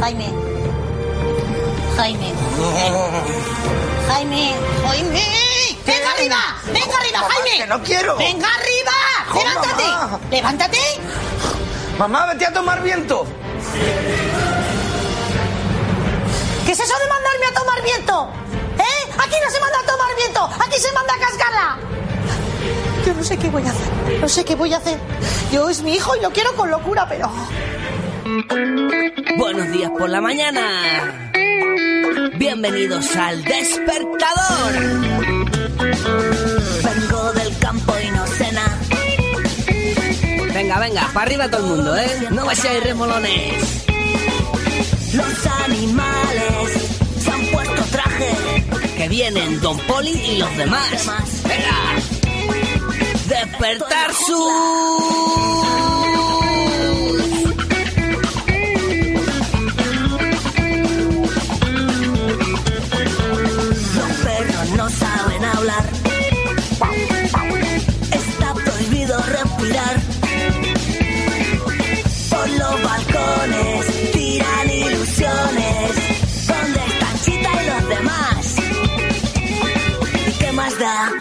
Jaime. Jaime. Jaime. Jaime. ¡Venga arriba! ¡Venga arriba, Jaime! que no quiero. ¡Venga arriba! ¡Levántate! mamá. ¡Levántate! Mamá, vete a tomar viento. ¿Qué es eso de mandarme a tomar viento? ¿Eh? Aquí no se manda a tomar viento, aquí se manda a cascarla. Yo no sé qué voy a hacer, no sé qué voy a hacer. Yo es mi hijo y lo quiero con locura, pero... Buenos días por la mañana. Bienvenidos al despertador. Vengo del campo y no cena. Venga, venga, para arriba todo el mundo, ¿eh? No vayáis remolones. Los animales se han puesto traje. Que vienen Don Poli y los demás. Venga. Despertar su...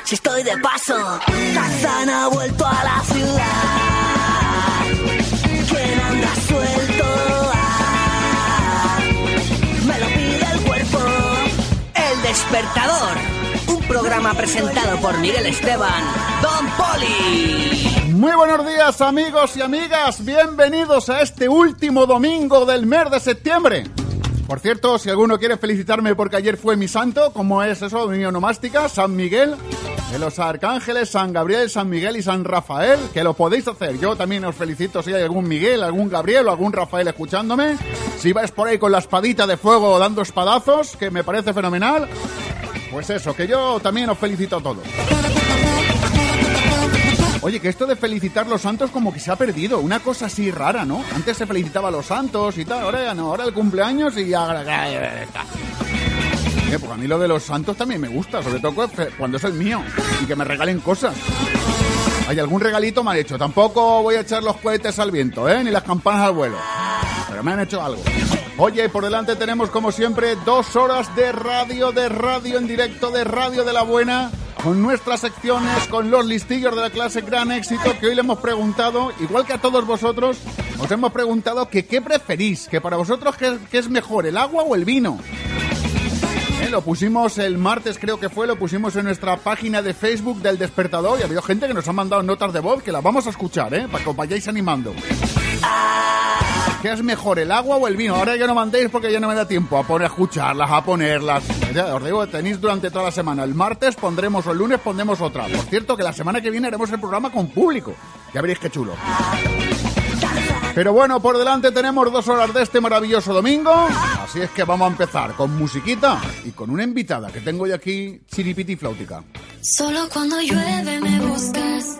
si estoy de paso? Tarzán ha vuelto a la ciudad. ¿Quién anda suelto? Ah, me lo pide el cuerpo. El despertador. Un programa presentado por Miguel Esteban. Don Poli. Muy buenos días amigos y amigas, bienvenidos a este último domingo del mes de septiembre. Por cierto, si alguno quiere felicitarme porque ayer fue mi santo, como es eso, mi onomástica, San Miguel, de los arcángeles, San Gabriel, San Miguel y San Rafael, que lo podéis hacer. Yo también os felicito si hay algún Miguel, algún Gabriel o algún Rafael escuchándome. Si vais por ahí con la espadita de fuego dando espadazos, que me parece fenomenal, pues eso, que yo también os felicito a todos. Oye, que esto de felicitar los santos como que se ha perdido, una cosa así rara, ¿no? Antes se felicitaba a los santos y tal, ahora ya no, ahora el cumpleaños y ya... Eh, pues a mí lo de los santos también me gusta, sobre todo cuando es el mío y que me regalen cosas. Hay algún regalito mal hecho, tampoco voy a echar los cohetes al viento, ¿eh? Ni las campanas al vuelo. Pero me han hecho algo. Oye, por delante tenemos como siempre dos horas de radio, de radio en directo, de radio de la buena, con nuestras secciones, con los listillos de la clase Gran Éxito, que hoy le hemos preguntado, igual que a todos vosotros, os hemos preguntado que qué preferís, que para vosotros qué, es mejor, el agua o el vino. Eh, Lo pusimos el martes, creo que fue, lo pusimos en nuestra página de Facebook del Despertador y ha habido gente que nos ha mandado notas de voz que las vamos a escuchar, ¿eh? Para que os vayáis animando. ¿Qué es mejor, el agua o el vino? Ahora ya no mandéis porque ya no me da tiempo a poner a escucharlas, a ponerlas. Ya, os digo, tenéis durante toda la semana. El martes pondremos o el lunes pondremos otra. Por cierto, que la semana que viene haremos el programa con público. Ya veréis qué chulo. Pero bueno, por delante tenemos dos horas de este maravilloso domingo. Así es que vamos a empezar con musiquita y con una invitada que tengo yo aquí, chiripiti flautica. Solo cuando llueve me buscas,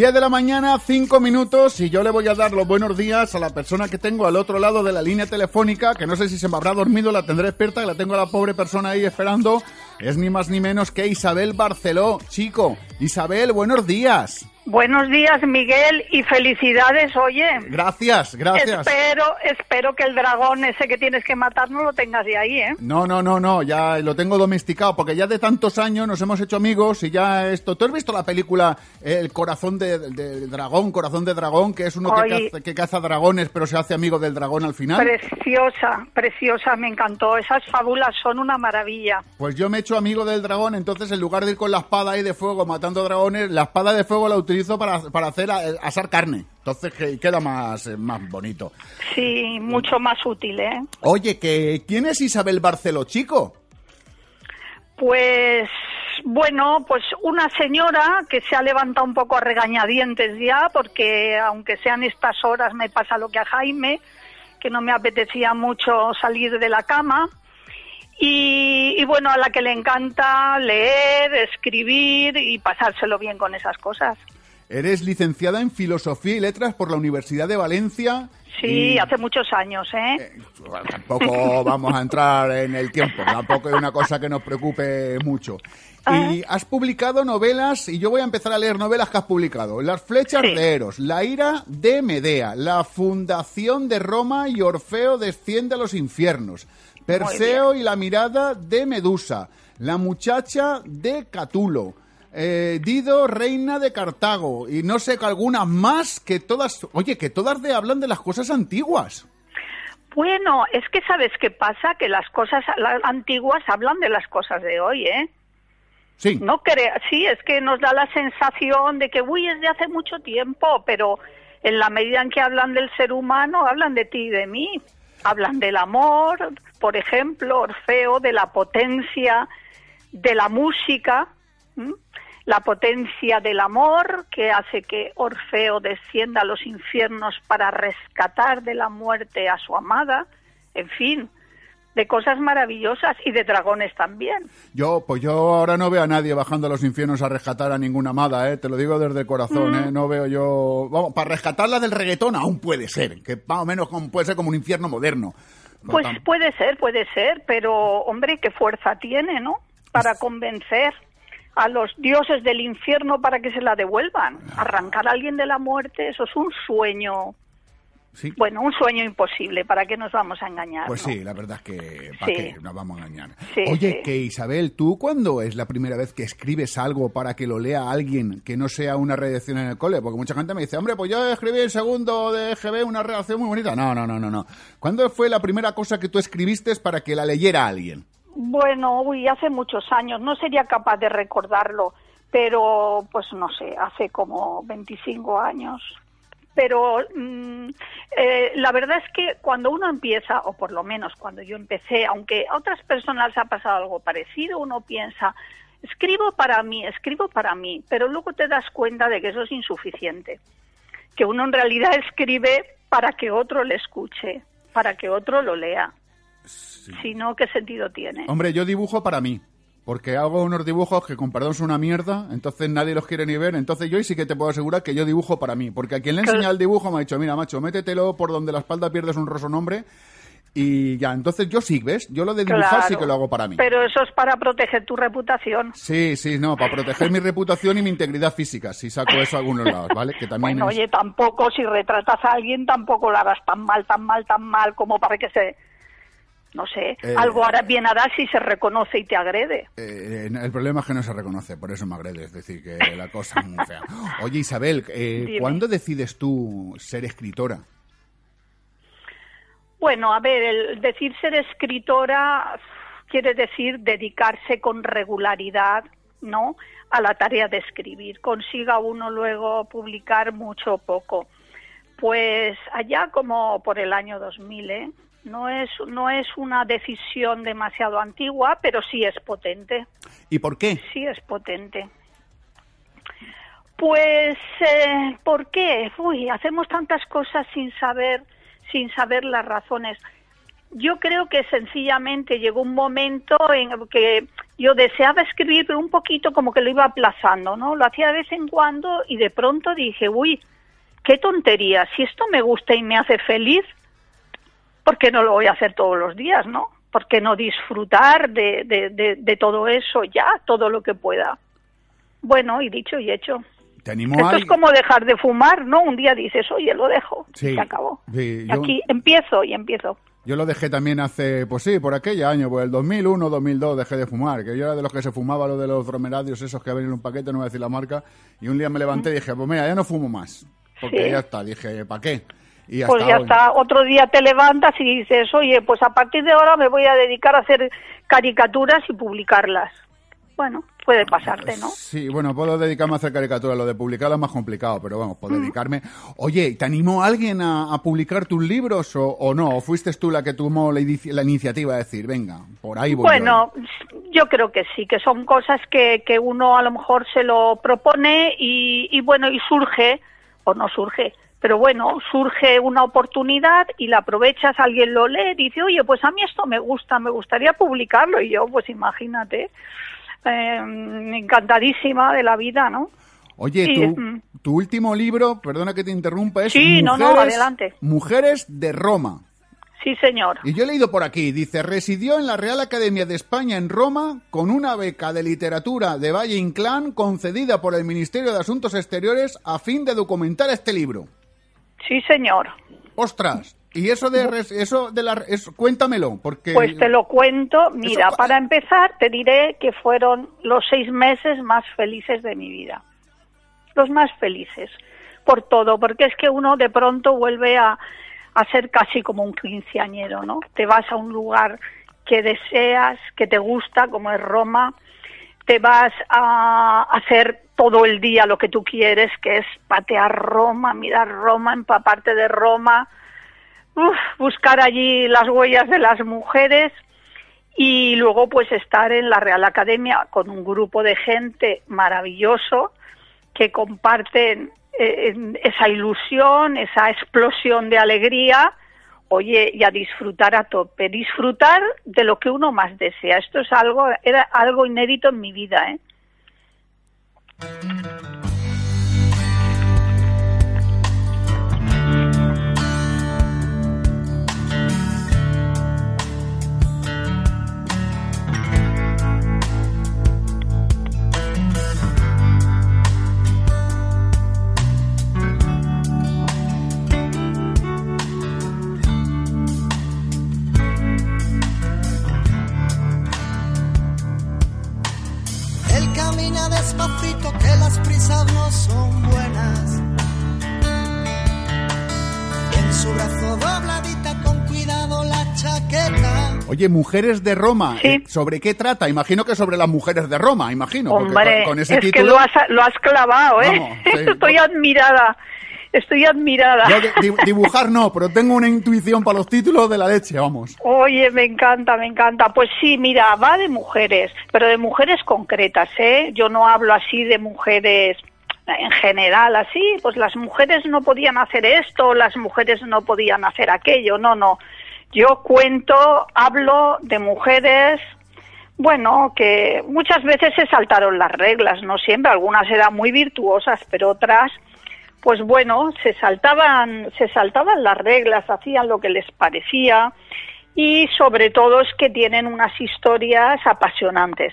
10 de la mañana, 5 minutos y yo le voy a dar los buenos días a la persona que tengo al otro lado de la línea telefónica, que no sé si se me habrá dormido, la tendré despierta, que la tengo a la pobre persona ahí esperando. Es ni más ni menos que Isabel Barceló. Chico, Isabel, buenos días. Buenos días, Miguel, y felicidades, oye. Gracias, gracias. Espero, espero que el dragón ese que tienes que matar no lo tengas de ahí, ¿eh? No, no, no, no, ya lo tengo domesticado, porque ya de tantos años nos hemos hecho amigos y ya esto... ¿Tú has visto la película El corazón de, de dragón, corazón de dragón, que es uno que caza, que caza dragones pero se hace amigo del dragón al final? Preciosa, preciosa, me encantó. Esas fábulas son una maravilla. Pues yo me he hecho amigo del dragón, entonces en lugar de ir con la espada ahí de fuego matando dragones, la espada de fuego la utilizo para, para hacer asar carne. Entonces que queda más, eh, más bonito. Sí, mucho más útil, ¿eh? Oye, que ¿quién es Isabel Barceló, chico? Pues bueno, pues una señora que se ha levantado un poco a regañadientes ya, porque aunque sean estas horas me pasa lo que a Jaime, que no me apetecía mucho salir de la cama. Y, y bueno, a la que le encanta leer, escribir y pasárselo bien con esas cosas. Eres licenciada en Filosofía y Letras por la Universidad de Valencia. Sí, y- hace muchos años, ¿eh? Bueno, tampoco vamos a entrar en el tiempo, tampoco es una cosa que nos preocupe mucho. Y has publicado novelas, y yo voy a empezar a leer novelas que has publicado. Las flechas Sí. de Eros, La ira de Medea, La fundación de Roma y Orfeo desciende a los infiernos, Perseo y la mirada de Medusa, La muchacha de Catulo, eh, Dido, reina de Cartago, y no sé, algunas más que todas, oye, que todas de, hablan de las cosas antiguas. Bueno, es que sabes qué pasa, que las cosas las antiguas hablan de las cosas de hoy, ¿eh? Sí. No crea, sí, es que nos da la sensación de que, uy, es de hace mucho tiempo, pero en la medida en que hablan del ser humano, hablan de ti y de mí. Hablan del amor, por ejemplo, Orfeo, de la potencia de la música. La potencia del amor que hace que Orfeo descienda a los infiernos para rescatar de la muerte a su amada, en fin, de cosas maravillosas y de dragones también. Yo, pues yo ahora no veo a nadie bajando a los infiernos a rescatar a ninguna amada, ¿eh? Te lo digo desde el corazón, Mm. ¿eh? No veo yo... Vamos, para rescatarla del reggaetón aún puede ser, que más o menos puede ser como un infierno moderno. No, Pues puede ser, puede ser, pero hombre, qué fuerza tiene, ¿no? Para convencer a los dioses del infierno para que se la devuelvan. Arrancar a alguien de la muerte, eso es un sueño, sí. bueno, un sueño imposible, ¿para qué nos vamos a engañar? Pues no? sí, la verdad es que ¿para Sí. qué nos vamos a engañar? Sí, Oye, que Isabel, ¿tú cuándo es la primera vez que escribes algo para que lo lea alguien que no sea una redacción en el cole? Porque mucha gente me dice, hombre, pues yo escribí el segundo de EGB una redacción muy bonita. No, no, no, no, no. ¿Cuándo fue la primera cosa que tú escribiste para que la leyera alguien? Bueno, uy, hace muchos años, no sería capaz de recordarlo, pero pues no sé, hace como 25 años. Pero mm, eh, la verdad es que cuando uno empieza, o por lo menos cuando yo empecé, aunque a otras personas ha pasado algo parecido, uno piensa, escribo para mí, escribo para mí, pero luego te das cuenta de que eso es insuficiente, que uno en realidad escribe para que otro le escuche, para que otro lo lea. Si no, ¿qué sentido tiene? Hombre, yo dibujo para mí. Porque hago unos dibujos que con perdón son una mierda, entonces nadie los quiere ni ver. Entonces yo sí que te puedo asegurar que yo dibujo para mí. Porque a quien le enseñado el dibujo me ha dicho, mira, macho, métetelo por donde la espalda pierdes un roso nombre. Y ya, entonces yo sí, ¿ves? Yo lo de dibujar sí que lo hago para mí. Pero eso es para proteger tu reputación. Sí, sí, no, para proteger mi reputación y mi integridad física. Si saco eso a algunos lados, ¿vale? Que también Bueno, es... oye, tampoco si retratas a alguien, tampoco lo harás tan mal, tan mal, tan mal como para que se... No sé, Eh, algo hará, bien harás si se reconoce y te agrede. Eh, el problema es que no se reconoce, por eso me agrede, es decir, que la cosa es muy fea. Oye, Isabel, eh. ¿cuándo decides tú ser escritora? Bueno, a ver, el decir ser escritora quiere decir dedicarse con regularidad, ¿no? A la tarea de escribir. Consiga uno luego publicar mucho o poco. Pues allá como por el año 2000, ¿eh? No es, no es una decisión demasiado antigua, pero sí es potente. ¿Y por qué? Sí es potente. Pues, eh, ¿por qué? Uy, hacemos tantas cosas sin saber, sin saber las razones. Yo creo que sencillamente llegó un momento en que yo deseaba escribir, pero un poquito como que lo iba aplazando, ¿no? Lo hacía de vez en cuando y de pronto dije, uy, qué tontería, si esto me gusta y me hace feliz, ¿por qué no lo voy a hacer todos los días, no? ¿Por qué no disfrutar de, de, de, de todo eso ya, todo lo que pueda? Bueno, y dicho y hecho. Te animo Esto a... es como dejar de fumar, ¿no? Un día dices, oye, lo dejo, Sí, y se acabó. sí, Y yo- Aquí empiezo y empiezo. Yo lo dejé también hace, pues sí, por aquel año, pues el 2001, 2002 dejé de fumar, que yo era de los que se fumaba lo de los dromeradios esos que venían en un paquete, no voy a decir la marca, y un día me levanté y dije, pues mira, ya no fumo más, porque Sí. ya está, dije, ¿para qué? Y Pues ya hoy. está, otro día te levantas y dices, oye, pues a partir de ahora me voy a dedicar a hacer caricaturas y publicarlas. Bueno, puede pasarte, ¿no? Sí, bueno, puedo dedicarme a hacer caricaturas, lo de publicarlas es más complicado, pero vamos, puedo dedicarme. Oye, ¿te animó alguien a, a publicar tus libros o, o no? ¿O fuiste tú la que tomó la, inici- la iniciativa de decir, venga, por ahí voy? yo"? Bueno, yo creo que sí, que son cosas que, que uno a lo mejor se lo propone y, y bueno, y surge, o no surge, pero bueno, surge una oportunidad y la aprovechas, alguien lo lee y dice, oye, pues a mí esto me gusta, me gustaría publicarlo y yo, pues imagínate, eh, encantadísima de la vida, ¿no? Oye, Sí, tu, mm. tu último libro, perdona que te interrumpa, es Sí, no, no, adelante. Mujeres de Roma. Sí, señor. Y yo he leído por aquí, dice, residió en la Real Academia de España en Roma con una beca de literatura de Valle Inclán concedida por el Ministerio de Asuntos Exteriores a fin de documentar este libro. Sí, señor. Ostras, y eso de eso de la eso, cuéntamelo, porque Pues te lo cuento. Mira, Eso- para empezar, te diré que fueron los seis meses más felices de mi vida. Los más felices. Por todo, porque es que uno de pronto vuelve a, a ser casi como un quinceañero, ¿no? Te vas a un lugar que deseas, que te gusta, como es Roma, te vas a hacer todo el día lo que tú quieres, que es patear Roma, mirar Roma, empaparte de Roma, buscar allí las huellas de las mujeres y luego pues estar en la Real Academia con un grupo de gente maravilloso que comparten eh, esa ilusión, esa explosión de alegría, oye, y a disfrutar a tope, disfrutar de lo que uno más desea. Esto es algo, era algo inédito en mi vida, ¿eh? Él camina despacito, que las prisas no son buenas. En su brazo dobladita, con cuidado la chaqueta. Oye, Mujeres de Roma, Sí. eh, ¿sobre qué trata? Imagino que sobre las mujeres de Roma, imagino. porque Hombre, con, con ese es título... que lo has, lo has clavado, ¿eh? Vamos, sí. Estoy admirada, estoy admirada. Yo dibujar no, pero tengo una intuición para los títulos de la leche, vamos. Oye, me encanta, me encanta. Pues sí, mira, va de mujeres, pero de mujeres concretas, ¿eh? Yo no hablo así de mujeres en general, así, pues las mujeres no podían hacer esto, las mujeres no podían hacer aquello, no, no. Yo cuento, hablo de mujeres, bueno, que muchas veces se saltaron las reglas, no siempre, algunas eran muy virtuosas, pero otras pues bueno, se saltaban, se saltaban las reglas, hacían lo que les parecía y sobre todo es que tienen unas historias apasionantes.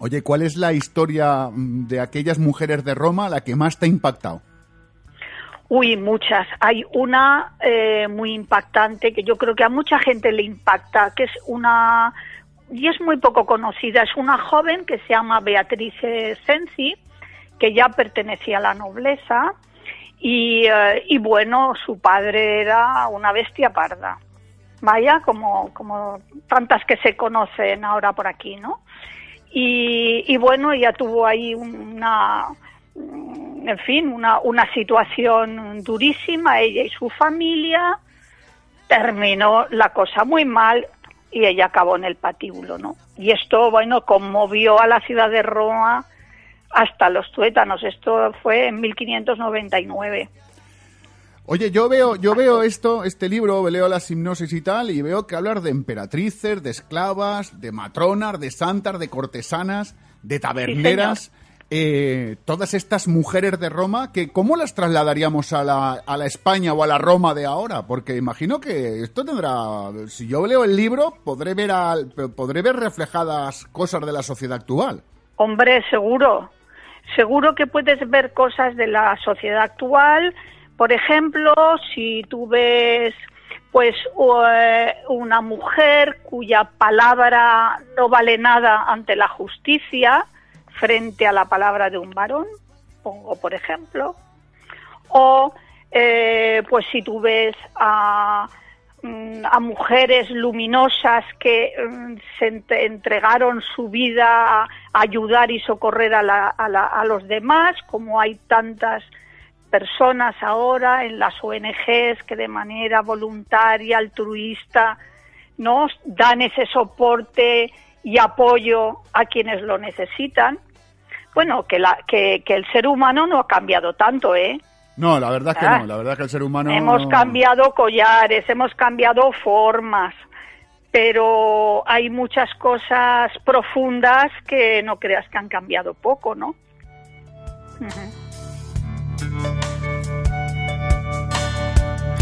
Oye, ¿cuál es la historia mm, de aquellas mujeres de Roma la que más te ha impactado? Uy, muchas. Hay una eh, muy impactante que yo creo que a mucha gente le impacta, que es una y es muy poco conocida. Es una joven que se llama Beatriz Sensi, que ya pertenecía a la nobleza y, eh, y bueno, su padre era una bestia parda. Vaya, como, como tantas que se conocen ahora por aquí, ¿no? Y, y bueno, ella tuvo ahí una, en fin, una, una situación durísima, ella y su familia, terminó la cosa muy mal y ella acabó en el patíbulo, ¿no? Y esto, bueno, conmovió a la ciudad de Roma hasta los tuétanos. Esto fue en 1599. Oye, yo veo, yo veo esto, este libro, leo las hipnosis y tal, y veo que hablar de emperatrices, de esclavas, de matronas, de santas, de cortesanas, de taberneras, eh, todas estas mujeres de Roma, que ¿cómo las trasladaríamos a la, a la España o a la Roma de ahora? Porque imagino que esto tendrá, si yo leo el libro, podré ver, al- podré ver reflejadas cosas de la sociedad actual. Hombre, seguro. Seguro que puedes ver cosas de la sociedad actual. Por ejemplo, si tú ves pues eh, una mujer cuya palabra no vale nada ante la justicia frente a la palabra de un varón, pongo por ejemplo, o eh, pues si tú ves a, a mujeres luminosas que mm, se ent- entregaron su vida a ayudar y socorrer a, la- a la- a los demás, como hay tantas personas ahora en las ONGs que de manera voluntaria, altruista, nos dan ese soporte y apoyo a quienes lo necesitan. Bueno, que, la, que el ser humano no ha cambiado tanto, ¿eh? No, la verdad es que Ah. no. La verdad es que el ser humano... Hemos cambiado collares, hemos cambiado formas, pero hay muchas cosas profundas que no creas que han cambiado poco, ¿no?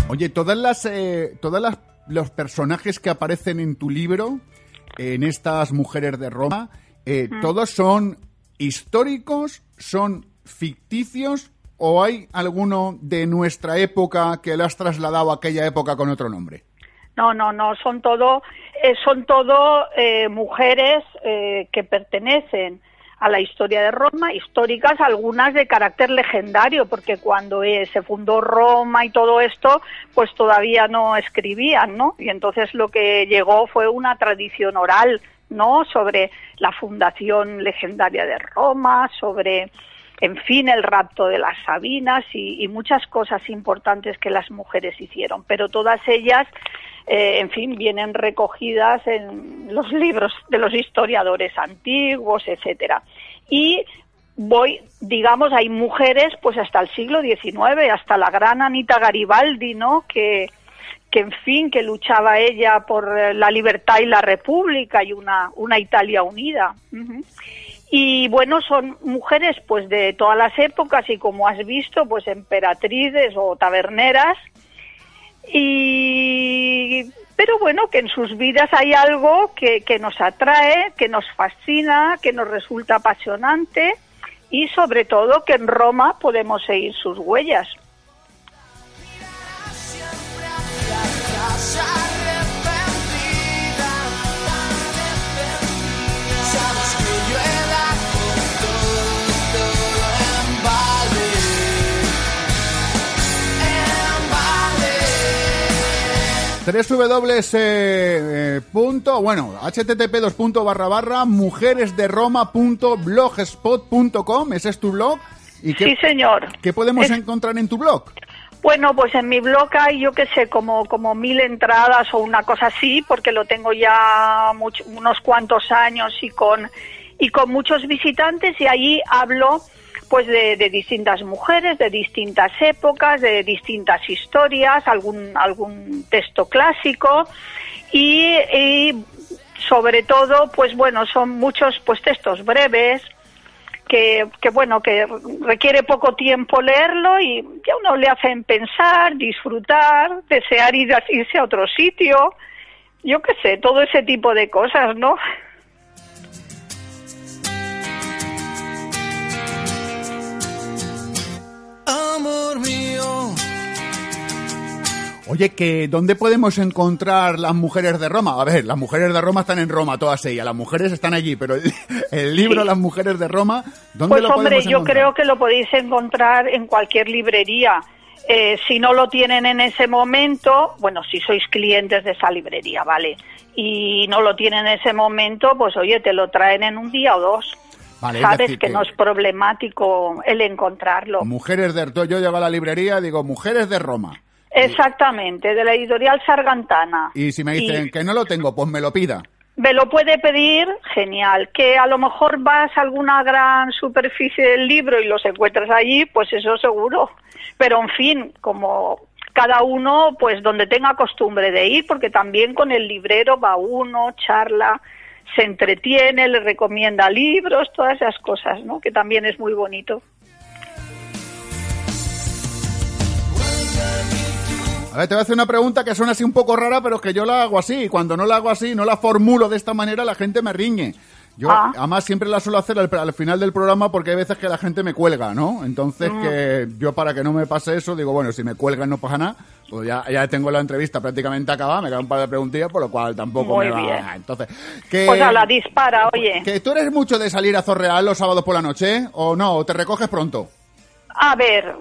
Oye, todas las, eh, todas las, los personajes que aparecen en tu libro, en estas mujeres de Roma, eh. ¿todos son históricos, son ficticios o hay alguno de nuestra época que lo has trasladado a aquella época con otro nombre? No, no, no, son todo, eh, son todo eh, mujeres eh, que pertenecen a la historia de Roma, históricas, algunas de carácter legendario, porque cuando eh, se fundó Roma y todo esto, pues todavía no escribían, ¿no? Y entonces lo que llegó fue una tradición oral, ¿no? Sobre la fundación legendaria de Roma, sobre en fin, el rapto de las Sabinas y, muchas cosas importantes que las mujeres hicieron, pero todas ellas, eh, en fin, vienen recogidas en los libros de los historiadores antiguos, etcétera. Y voy, digamos, hay mujeres, pues hasta el siglo XIX, hasta la gran Anita Garibaldi, ¿no? Que, que en fin, que luchaba ella por eh, la libertad y la república y una, una Italia unida. Y bueno, son mujeres pues de todas las épocas y como has visto, pues emperatrices o taberneras. Y pero bueno, que en sus vidas hay algo que, que nos atrae, que nos fascina, que nos resulta apasionante y sobre todo que en Roma podemos seguir sus huellas. En vale. Tres W eh, punto, bueno, http dos punto barra barra mujeresderoma.blogspot.com, ese es tu blog. ¿Y qué, Sí, señor. ¿Qué podemos Es- encontrar en tu blog? Bueno, pues en mi blog hay, yo qué sé, como, como mil entradas o una cosa así, porque lo tengo ya much- unos cuantos años y con, y con muchos visitantes y allí hablo pues de, distintas mujeres, de distintas épocas, de distintas historias, algún, algún texto clásico y, y sobre todo, pues bueno, son muchos pues textos breves, que, que, bueno, que requiere poco tiempo leerlo y ya uno le hacen pensar, disfrutar, desear ir irse a otro sitio, yo qué sé, todo ese tipo de cosas, ¿no? Oye, que ¿dónde podemos encontrar las mujeres de Roma? A ver, las mujeres de Roma están en Roma, todas ellas. Las mujeres están allí, pero el, el libro Sí. Las mujeres de Roma, ¿dónde Pues lo hombre, podemos yo encontrar? creo que lo podéis encontrar en cualquier librería. Eh, si no lo tienen en ese momento, bueno, si sois clientes de esa librería, ¿vale? Y no lo tienen en ese momento, pues oye, te lo traen en un día o dos. Vale, es Sabes decir que, que- no es problemático el encontrarlo. Mujeres de... Yo llego a la librería digo, mujeres de Roma. Exactamente, de la editorial Sargantana. Y si me dicen Y que no lo tengo, pues me lo pida. me lo puede pedir, genial. Que a lo mejor vas a alguna gran superficie del libro y los encuentras allí, pues eso seguro. Pero en fin, como cada uno, pues donde tenga costumbre de ir, porque también con el librero va uno, charla, se entretiene, le recomienda libros, todas esas cosas, ¿no? Que también es muy bonito. A ver, te voy a hacer una pregunta que suena así un poco rara, pero que yo la hago así. Y cuando no la hago así, no la formulo de esta manera, la gente me riñe. Yo, Ah. además, siempre la suelo hacer al, al final del programa porque hay veces que la gente me cuelga, ¿no? Entonces, Mm. que yo para que no me pase eso, digo, bueno, si me cuelgan no pasa nada, pues ya, ya tengo la entrevista prácticamente acabada, me quedan un par de preguntillas, por lo cual tampoco Muy me va... bien. Entonces, que... Pues a la dispara, oye. que tú eres mucho de salir a Zorreal los sábados por la noche, ¿o no? ¿O te recoges pronto? A ver,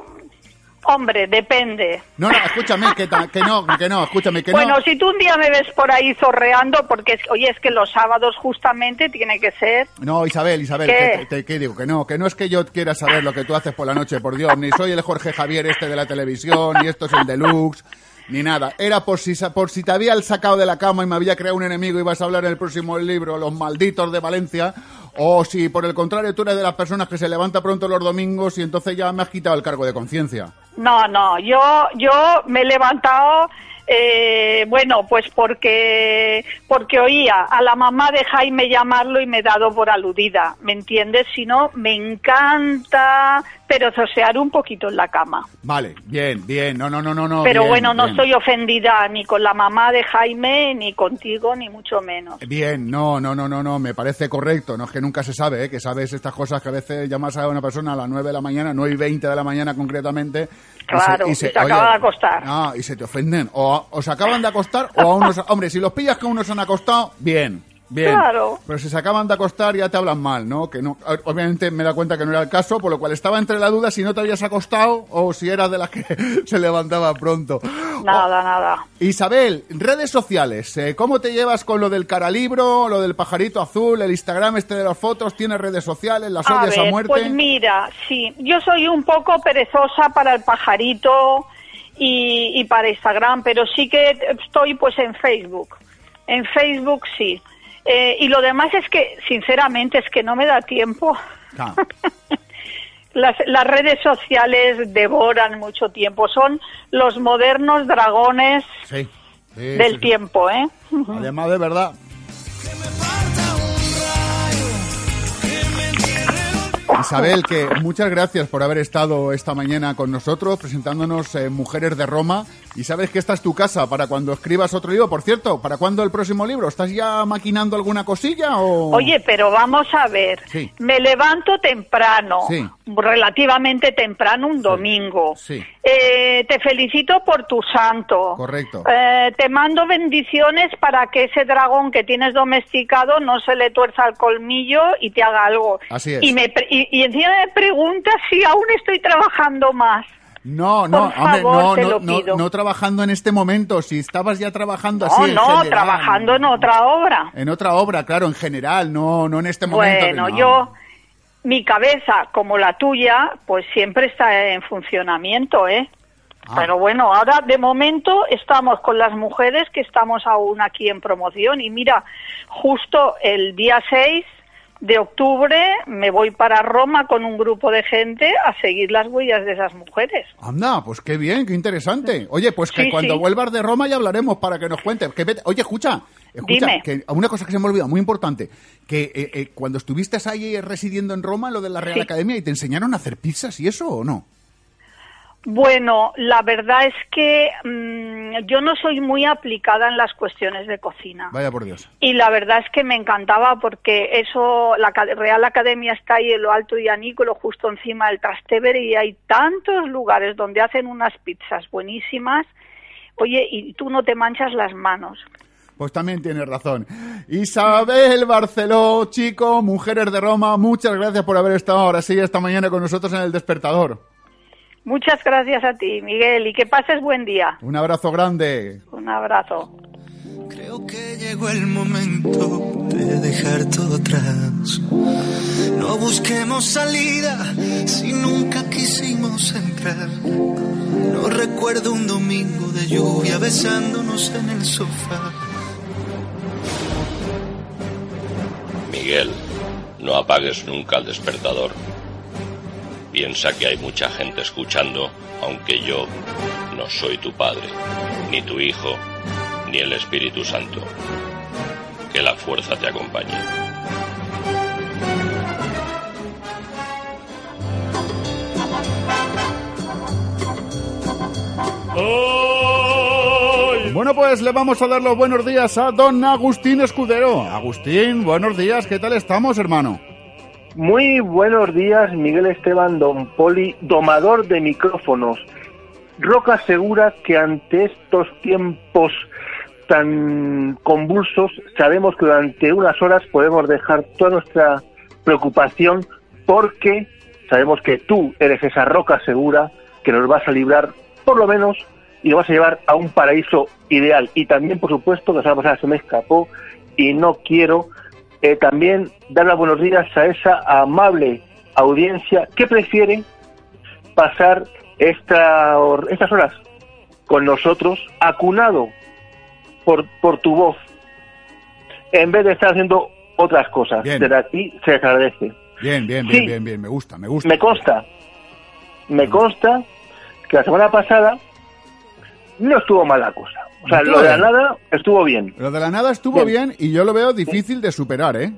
hombre, depende. No, no, escúchame, que, que no, que no, escúchame, que bueno, no. si tú un día me ves por ahí zorreando, porque es, oye, es que los sábados justamente tiene que ser. No, Isabel, Isabel, ¿Qué? que digo que no, que no es que yo quiera saber lo que tú haces por la noche, por Dios, ni soy el Jorge Javier este de la televisión, ni esto es el deluxe, ni nada. Era por si, por si te había sacado de la cama y me había creado un enemigo y vas a hablar en el próximo libro, Los malditos de Valencia, o si por el contrario tú eres de las personas que se levanta pronto los domingos y entonces ya me has quitado el cargo de conciencia. No, no, yo, yo me he levantado, eh, bueno, pues porque, porque oía a la mamá de Jaime llamarlo y me he dado por aludida, ¿me entiendes? Si no, me encanta perezosear un poquito en la cama. Vale, bien, bien, no, no, no, no, no. Pero bien, bueno, no bien. estoy ofendida ni con la mamá de Jaime, ni contigo, ni mucho menos. Bien, no, no, no, no, no, me parece correcto. No es que nunca se sabe, ¿eh? que sabes estas cosas que a veces llamas a una persona a las 9 de la mañana, 9 y 20 de la mañana concretamente. y Claro, y se acaba de acostar. Ah, y se te ofenden. O, o se acaban de acostar o aún no se- Hombre, si los pillas que se han acostado, bien. Bien. Claro. Pero si se acaban de acostar ya te hablan mal, ¿no? Que no, obviamente me da cuenta que no era el caso, por lo cual estaba entre la duda si no te habías acostado o si eras de las que se levantaba pronto. Nada, nada. Isabel, redes sociales, eh, ¿cómo te llevas con lo del caralibro, lo del pajarito azul, el Instagram este de las fotos? ¿Tienes redes sociales? ¿Las A odias a ver, muerte? pues mira, sí, yo soy un poco perezosa para el pajarito y, y para Instagram, pero sí que estoy pues en Facebook. En Facebook sí. Eh, y lo demás es que, sinceramente, es que no me da tiempo. Ah, Las, las redes sociales devoran mucho tiempo. Son los modernos dragones sí. Sí, del sí, tiempo, ¿eh? Además, de verdad. Isabel, que muchas gracias por haber estado esta mañana con nosotros presentándonos eh, Mujeres de Roma. Y sabes que esta es tu casa para cuando escribas otro libro. Por cierto, ¿para cuándo el próximo libro? ¿Estás ya maquinando alguna cosilla o...? Oye, pero vamos a ver. Sí. Me levanto temprano, Sí. relativamente temprano, un domingo. Sí. Eh, te felicito por tu santo. Correcto. Eh, te mando bendiciones para que ese dragón que tienes domesticado no se le tuerza el colmillo y te haga algo. Así es. Y, me, pre- y, y encima me preguntas si aún estoy trabajando más. No, no, hombre, no, te no, lo no, pido. no trabajando en este momento. Si estabas ya trabajando No, así no, general. trabajando en otra obra. En otra obra, claro, en general, no, no en este momento. Bueno, no. yo, mi cabeza, como la tuya, pues siempre está en funcionamiento, ¿eh? Ah. Pero bueno, ahora de momento estamos con las mujeres que estamos aún aquí en promoción y mira, justo el día 6 de octubre me voy para Roma con un grupo de gente a seguir las huellas de esas mujeres. Anda, pues qué bien, qué interesante. Oye, pues que Sí, cuando sí. vuelvas de Roma ya hablaremos para que nos cuentes. Que vete- Oye, escucha, escucha, Dime. que una cosa que se me ha olvidado, muy importante, que eh, eh, cuando estuviste ahí residiendo en Roma, lo de la Real Sí. Academia, ¿y te enseñaron a hacer pizzas y eso o no? Bueno, la verdad es que mm, yo no soy muy aplicada en las cuestiones de cocina. Vaya por Dios. Y la verdad es que me encantaba porque eso, la Real Academia está ahí en lo alto de Anícolo, justo encima del Trastevere, y hay tantos lugares donde hacen unas pizzas buenísimas. Oye, y tú no te manchas las manos. Pues también tienes razón. Isabel Barceló, chico, Mujeres de Roma, muchas gracias por haber estado ahora sí esta mañana con nosotros en el despertador. Muchas gracias a ti, Miguel, y que pases buen día. Un abrazo grande. Un abrazo. Creo que llegó el momento de dejar todo atrás. No busquemos salida si nunca quisimos entrar. No recuerdo un domingo de lluvia besándonos en el sofá. Miguel, no apagues nunca el despertador. Piensa que hay mucha gente escuchando, aunque yo no soy tu padre, ni tu hijo, ni el Espíritu Santo. Que la fuerza te acompañe. Bueno, pues le vamos a dar los buenos días a don Agustín Escudero. Agustín, buenos días, ¿qué tal estamos, hermano? Muy buenos días, Miguel Esteban Don Poli, domador de micrófonos. Roca asegura que ante estos tiempos tan convulsos, sabemos que durante unas horas podemos dejar toda nuestra preocupación porque sabemos que tú eres esa roca segura que nos vas a librar, por lo menos, y nos vas a llevar a un paraíso ideal. Y también, por supuesto, que semana pasada se me escapó y no quiero eh, también dar los buenos días a esa amable audiencia que prefiere pasar esta, estas horas con nosotros, acunado por, por tu voz, en vez de estar haciendo otras cosas. Bien. Desde aquí se agradece. Bien, bien, bien, Sí. bien, bien, me gusta, me gusta. Me consta, me consta que la semana pasada no estuvo mal la cosa. O sea, lo de la nada estuvo bien. Lo de la nada estuvo Bien. bien y yo lo veo difícil de superar, ¿eh?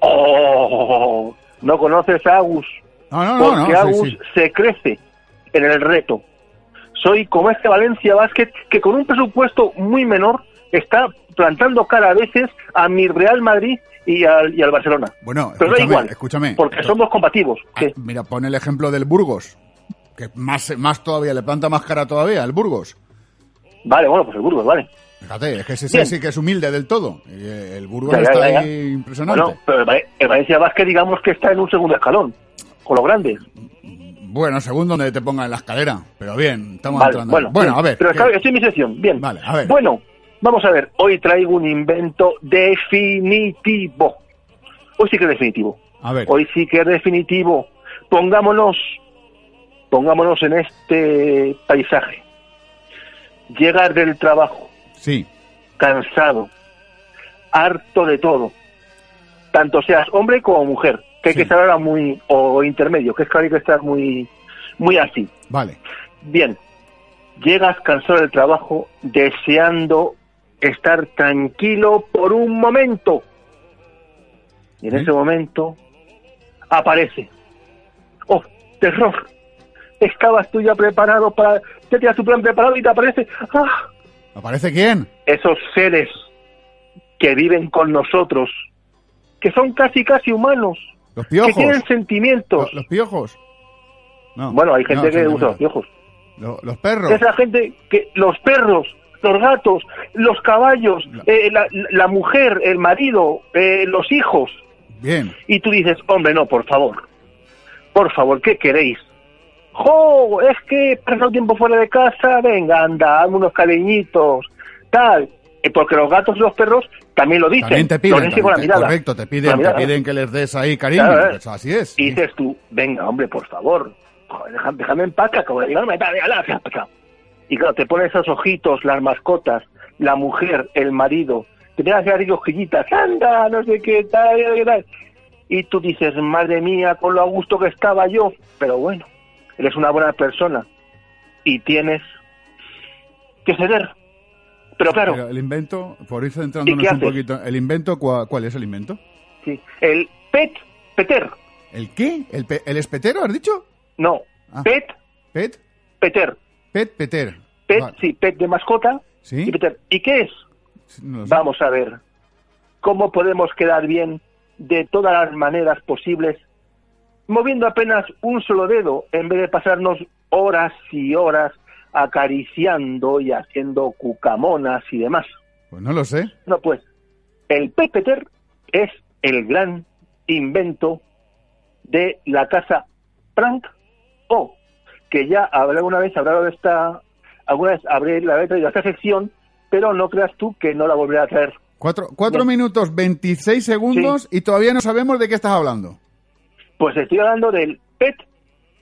Oh, no conoces a Agus. No, no, no, porque no, Agus sí. se crece en el reto. Soy como este Valencia Basket que con un presupuesto muy menor está plantando cara a veces a mi Real Madrid y al, y al Barcelona. Bueno, Pero da escúchame, igual, escúchame. porque Esto- somos combativos. Ah, Mira, pon el ejemplo del Burgos, que más, más todavía, le planta más cara todavía, el Burgos. Vale, bueno, pues el Burgos, vale. Fíjate, es que ese Bien. sí que es humilde del todo. Eh, el Burgos Ya, ya, está ya, ahí impresionante. Bueno, pero el, Vale- el Valencia Basket digamos que está en un segundo escalón, con los grandes. Bueno, según donde te pongan en la escalera. Pero bien, estamos Vale, entrando. bueno, bueno bien. a ver. Pero claro, estoy en mi sección. Bien. Vale, a ver. Bueno, vamos a ver. Hoy traigo un invento definitivo. Hoy sí que es definitivo. A ver. Hoy sí que es definitivo. Pongámonos, pongámonos en este paisaje. Llegar del trabajo, Sí. cansado, harto de todo. Tanto seas hombre como mujer, que hay que estar ahora muy, o intermedio, que es que hay que estar muy, muy así. Vale. Bien, llegas cansado del trabajo, deseando estar tranquilo por un momento. Y en ese momento aparece. ¡Oh, terror! Estabas tú ya preparado para... Ya tenías tu plan preparado y te aparece... ¡Ah! ¿Aparece quién? Esos seres que viven con nosotros, que son casi casi humanos, Los piojos. que tienen sentimientos. Los piojos. No. Bueno, hay gente No, que usa los piojos. Lo- los perros. Es la gente que los perros, los gatos, los caballos, eh, la, la mujer, el marido, eh, los hijos. Bien. Y tú dices, hombre, no, por favor. Por favor, ¿qué queréis? ¡Jo! Es que he pasado tiempo fuera de casa. Venga, anda, hazme unos cariñitos. Tal. Porque los gatos y los perros también lo dicen. También te piden, dicen con la también te- mirada. correcto, te piden, te piden que les des ahí cariño. Claro, ¿eh? pues así es. Y dices tú, venga, hombre, por favor, joder, déjame, déjame en paz, de llegarme, dale. Y claro, te ponen esos ojitos, las mascotas, la mujer, el marido, te pegas así cosquillitas, anda, no sé qué tal, qué tal. Y tú dices, madre mía, con lo a gusto que estaba yo. Pero bueno, eres una buena persona y tienes que ceder. Pero claro, Pero el invento, por ir ¿Y centrándonos un poquito. ¿El invento cua- cuál es el invento? sí, el pet, peter, ¿El qué? ¿El, pe- el espetero, has dicho? no, Ah. pet, ¿Pet? peter. Pet, peter. Pet, Vale. sí, pet de mascota. ¿Sí? Y, peter. ¿Y qué es? No. Vamos a ver. ¿Cómo podemos quedar bien de todas las maneras posibles, moviendo apenas un solo dedo, en vez de pasarnos horas y horas acariciando y haciendo cucamonas y demás? Pues no lo sé. No, pues, el Pepeter es el gran invento de la casa Frank O, que ya habrá alguna vez hablado de esta, alguna vez habré la habré traído a esta sección, pero no creas tú que no la volveré a traer. Cuatro, cuatro minutos 26 segundos y todavía no sabemos de qué estás hablando. Pues estoy hablando del Pet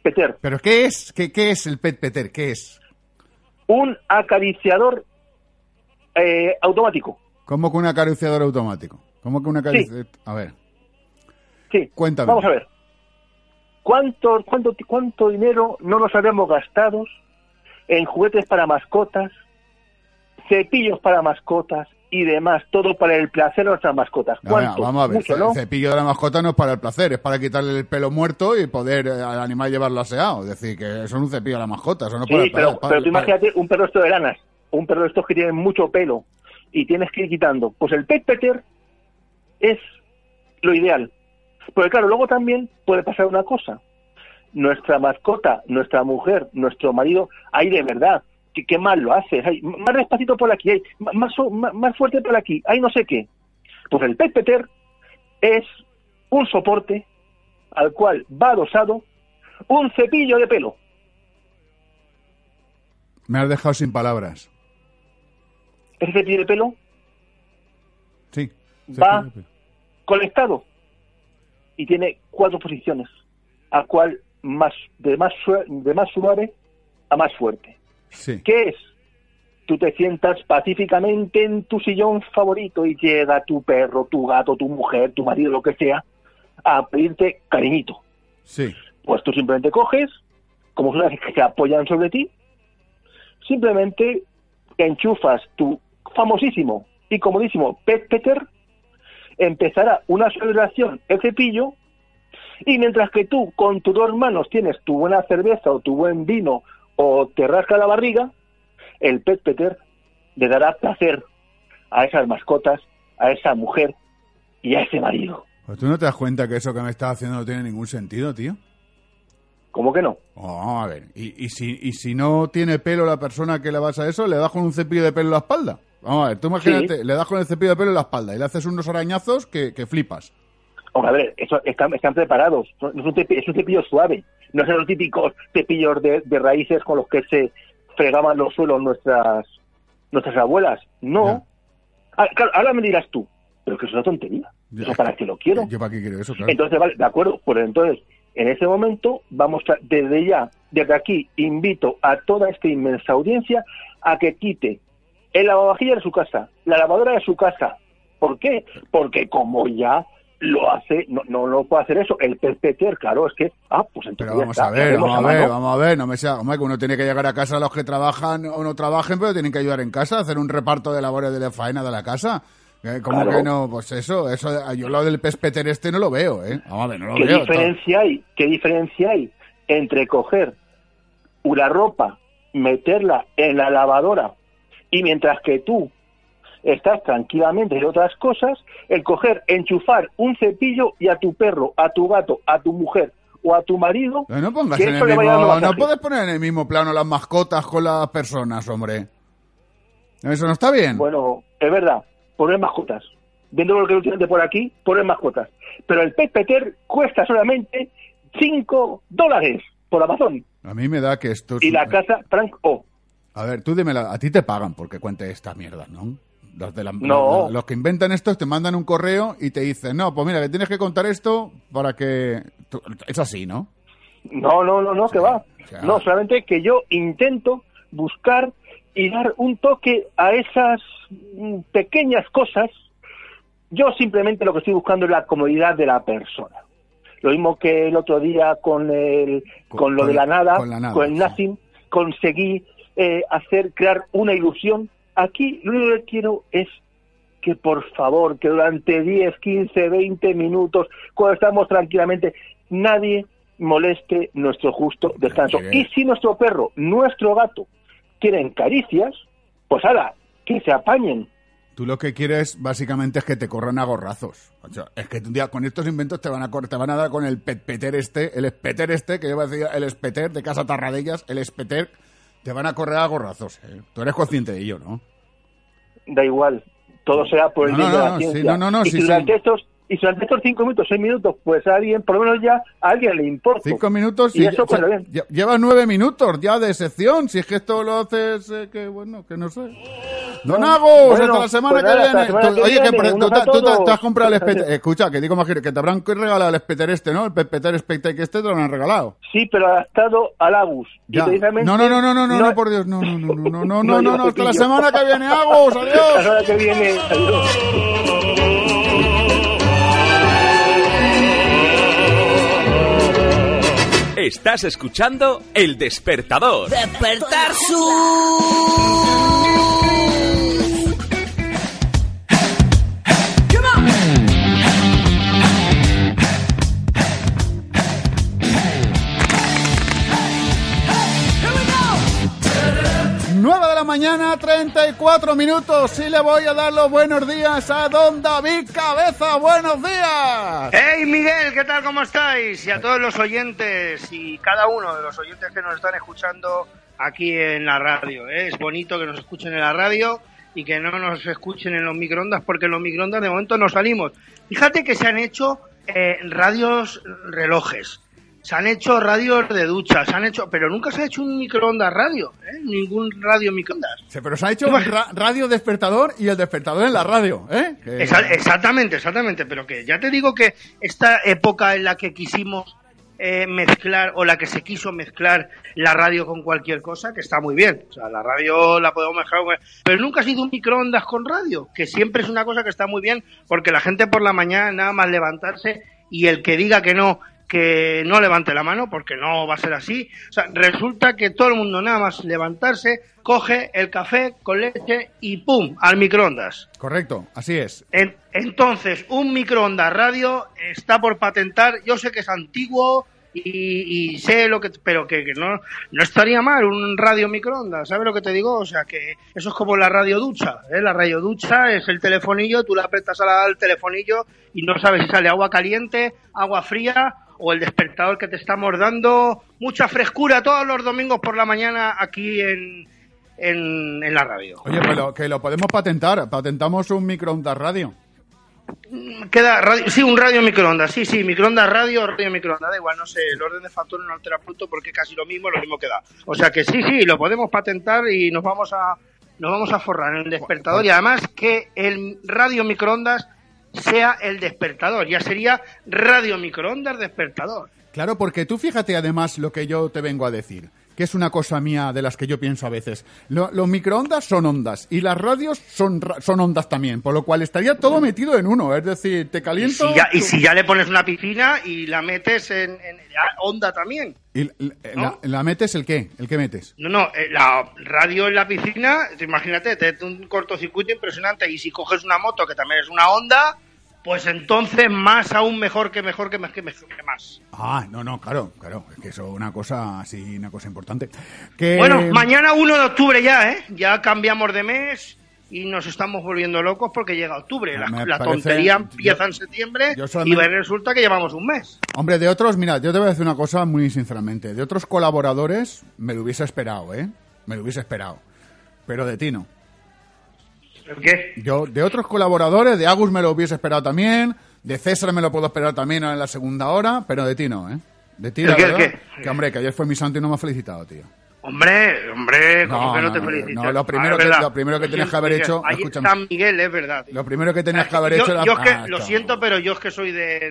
Peter, ¿Pero qué es? ¿Qué, qué es el pet peter? ¿Qué es? un acariciador eh, automático. ¿Cómo que un acariciador automático? ¿Cómo que un acariciador? A ver, Sí, Cuéntame. vamos a ver. ¿Cuánto, cuánto, ¿Cuánto dinero no nos habremos gastado en juguetes para mascotas, cepillos para mascotas y demás? Todo para el placer de nuestras mascotas. ¿Cuánto? vamos a ver. Mucho, ¿no? El cepillo de la mascota no es para el placer, es para quitarle el pelo muerto y poder eh, al animal llevarlo aseado. Es decir, que eso es un cepillo de la mascota, eso no es para Sí, el pero, para- pero tú imagínate un perro esto de lanas. un perro de estos que tienen mucho pelo y tienes que ir quitando, pues el pet peter es lo ideal. Porque claro, luego también puede pasar una cosa. Nuestra mascota, nuestra mujer, nuestro marido, ahí de verdad, que qué mal lo haces, ay, más despacito por aquí, ay, más, más, más fuerte por aquí, hay no sé qué. Pues el pet peter es un soporte al cual va adosado un cepillo de pelo. Me has dejado sin palabras. Ese cepillo de pelo Sí. va conectado y tiene cuatro posiciones, al cual más de más de más suave a más fuerte. Sí. ¿Qué es? Tú te sientas pacíficamente en tu sillón favorito y llega tu perro, tu gato, tu mujer, tu marido, lo que sea, a pedirte cariñito. Sí. Pues tú simplemente coges, como son las que se apoyan sobre ti, simplemente enchufas tu famosísimo y comodísimo Pet Peter, empezará una celebración el cepillo, y mientras que tú con tus dos manos tienes tu buena cerveza o tu buen vino o te rasca la barriga, el Pet Peter le dará placer a esas mascotas, a esa mujer y a ese marido. Pues tú no te das cuenta que eso que me estás haciendo no tiene ningún sentido, tío. ¿Cómo que no? Oh, a ver, y, y si, y si no tiene pelo la persona que le vas a eso, le das con un cepillo de pelo en la espalda. Vamos a ver, tú imagínate, le das con el cepillo de pelo en la espalda y le haces unos arañazos que, que flipas. Hombre, a ver, eso, están, están preparados. Es un, cepillo, es un cepillo suave. No son los típicos cepillos de, de raíces con los que se fregaban los suelos nuestras nuestras abuelas. No. Ah, claro, ahora me dirás tú, pero que es una tontería. ¿Eso para qué lo quiero? Yo para qué quiero eso, claro. Entonces, vale, de acuerdo. Pues entonces, en ese momento, vamos a, desde ya, desde aquí, invito a toda esta inmensa audiencia a que quite el lavavajillas de su casa, la lavadora de su casa. ¿Por qué? Porque como ya lo hace, no, no, no puede hacer eso. El perpeter, claro, es que, ah, pues entonces. Pero ya vamos está, a ver, vamos a ver, mano. vamos a ver, no me sea, hombre, que uno tiene que llegar a casa los que trabajan o no trabajen, pero tienen que ayudar en casa, hacer un reparto de labores de la faena de la casa. Eh, ¿Cómo Claro. que no? Pues eso, eso, yo lo del pespeter este no lo veo, ¿eh? Vamos a ver, no lo ¿Qué veo. diferencia hay? ¿Qué diferencia hay entre coger una ropa, meterla en la lavadora y mientras que tú estás tranquilamente en otras cosas, el coger, enchufar un cepillo y a tu perro, a tu gato, a tu mujer o a tu marido, No pongas en el mismo, puedes poner en el mismo plano las mascotas con las personas, hombre. Eso no está bien. Bueno, es verdad, poner mascotas. Viendo lo que últimamente por aquí, poner mascotas. Pero el pet peter cuesta solamente 5 dólares por Amazon. A mí me da que esto es... Y la casa Frank O. A ver, tú dímela, a ti te pagan porque cuente esta mierda, ¿no? Los, de la- No. los, que inventan esto te mandan un correo y te dicen, no, pues mira, que tienes que contar esto para que... Es así, ¿no? No, no, no, no, que va. No, solamente que yo intento buscar y dar un toque a esas mm, pequeñas cosas. Yo simplemente lo que estoy buscando es la comodidad de la persona. Lo mismo que el otro día con el, con, Con- lo de la nada, con la nada, con el sí. conseguí eh, hacer, crear una ilusión. Aquí lo único que quiero es que por favor, que durante 10, 15, 20 minutos, cuando estamos tranquilamente, nadie moleste nuestro justo descanso. Y si nuestro perro, nuestro gato, quieren caricias, pues ahora, que se apañen. Tú lo que quieres básicamente es que te corran a gorrazos. O sea, es que un día con estos inventos te van a te van a dar con el petpeter este, el espeter este, que yo decía el espeter de Casa Tarradellas, el espeter, te van a correr a gorrazos. ¿eh? Tú eres consciente de ello, ¿no? Da igual, todo sea por el No, bien no, de la no, ciencia. no, no, no, y sí, durante sí. estos y durante estos cinco minutos, seis minutos, pues a alguien, por lo menos ya a alguien le importa. Cinco minutos y y eso pues bien. lle- llevas nueve minutos ya de sección. Si es que esto lo haces, eh, que bueno, que no sé. Don Agus, Bueno, hasta la semana pues que nada, hasta viene. la Tú- que oye, que viene, por- tú, te- has comprado el espeter. Escucha, que digo más que que te habrán regalado el espeter este, ¿no? El peter spectac que este te lo han regalado. Sí, pero adaptado al Agus. Precisamente No, no, no, no, no, no, no, por Dios, no, no, no, no, no, no, no, no, lleva hasta la semana que viene, Agus, La adiós. semana que viene, adiós. Estás escuchando El Despertador. Despertar su... mañana. mañana, 34 minutos. Y le voy a dar los buenos días a don David Cabeza. ¡Buenos días! ¡Hey Miguel! ¿Qué tal? ¿Cómo estáis? Y a todos los oyentes y cada uno de los oyentes que nos están escuchando aquí en la radio. ¿eh? Es bonito que nos escuchen en la radio y que no nos escuchen en los microondas porque en los microondas de momento no salimos. Fíjate que se han hecho eh, radios relojes, se han hecho radios de ducha, se han hecho, pero nunca se ha hecho un microondas radio, ¿eh? ningún radio microondas. Sí, pero se ha hecho un ra- radio despertador y el despertador en la radio, ¿eh? Que- exactamente, exactamente, pero que ya te digo que esta época en la que quisimos eh, mezclar o la que se quiso mezclar la radio con cualquier cosa, que está muy bien, o sea, la radio la podemos mezclar, con- pero nunca ha sido un microondas con radio, que siempre es una cosa que está muy bien, porque la gente por la mañana nada más levantarse y el que diga que no, que no levante la mano, porque no va a ser así. O sea, resulta que todo el mundo nada más levantarse, coge el café con leche y ¡pum! al microondas. Correcto, así es. En- entonces, un microondas radio está por patentar. Yo sé que es antiguo y, y sé lo que, pero que, que no, no estaría mal un radio microondas. ¿Sabes lo que te digo? O sea, que eso es como la radio ducha. ¿eh? La radio ducha es el telefonillo, tú le apretas al, al telefonillo y no sabes si sale agua caliente, agua fría o el despertador que te está mordando. Mucha frescura todos los domingos por la mañana aquí en, en, en la radio. Oye, pues lo- que lo podemos patentar. Patentamos un microondas radio. Queda radio, sí, un radio microondas, sí, sí, microondas radio, radio microondas, da igual, no sé, el orden de factores no altera punto porque es casi lo mismo, lo mismo queda. O sea que sí, sí, lo podemos patentar y nos vamos a nos vamos a forrar en el despertador y además que el radio microondas sea el despertador, ya sería radio microondas despertador. Claro, porque tú fíjate además lo que yo te vengo a decir, que es una cosa mía de las que yo pienso a veces. Lo- los microondas son ondas y las radios son, son ondas también, por lo cual estaría todo metido en uno. Es decir, te Y caliento... si, ya, y si ya le pones una piscina y la metes en, en la onda también. y la, la- la metes el qué? ¿El qué metes? No, no, eh, la radio en la piscina, imagínate, te da un cortocircuito impresionante. Y si coges una moto, que también es una onda, pues entonces más aún mejor que mejor que, que mejor que más. Ah, no, no, claro, claro, es que eso es una cosa así, una cosa importante. Que... Bueno, mañana 1 de octubre ya, ¿eh? Ya cambiamos de mes y nos estamos volviendo locos porque llega octubre. La, tontería empieza yo- en septiembre y resulta que llevamos un mes. Hombre, de otros, mira, yo te voy a decir una cosa muy sinceramente. De otros colaboradores me lo hubiese esperado, ¿eh? Me lo hubiese esperado. Pero de ti no. ¿El qué? Yo, de otros colaboradores, de Agus me lo hubiese esperado también, de César me lo puedo esperar también en la segunda hora, pero de ti no, ¿eh? De ti, ¿El la qué, el verdad, qué? que hombre, que ayer fue mi santo y no me ha felicitado, tío. Hombre, hombre, como No, que no, no, te no, felicitas. no, lo primero Ah, que- lo primero que tenías que siento, haber hecho- Ahí escúchame. está Miguel, es verdad. tío. Lo primero que tenías que haber hecho yo, era... es que, Ah, lo siento, pero yo es que soy de, de,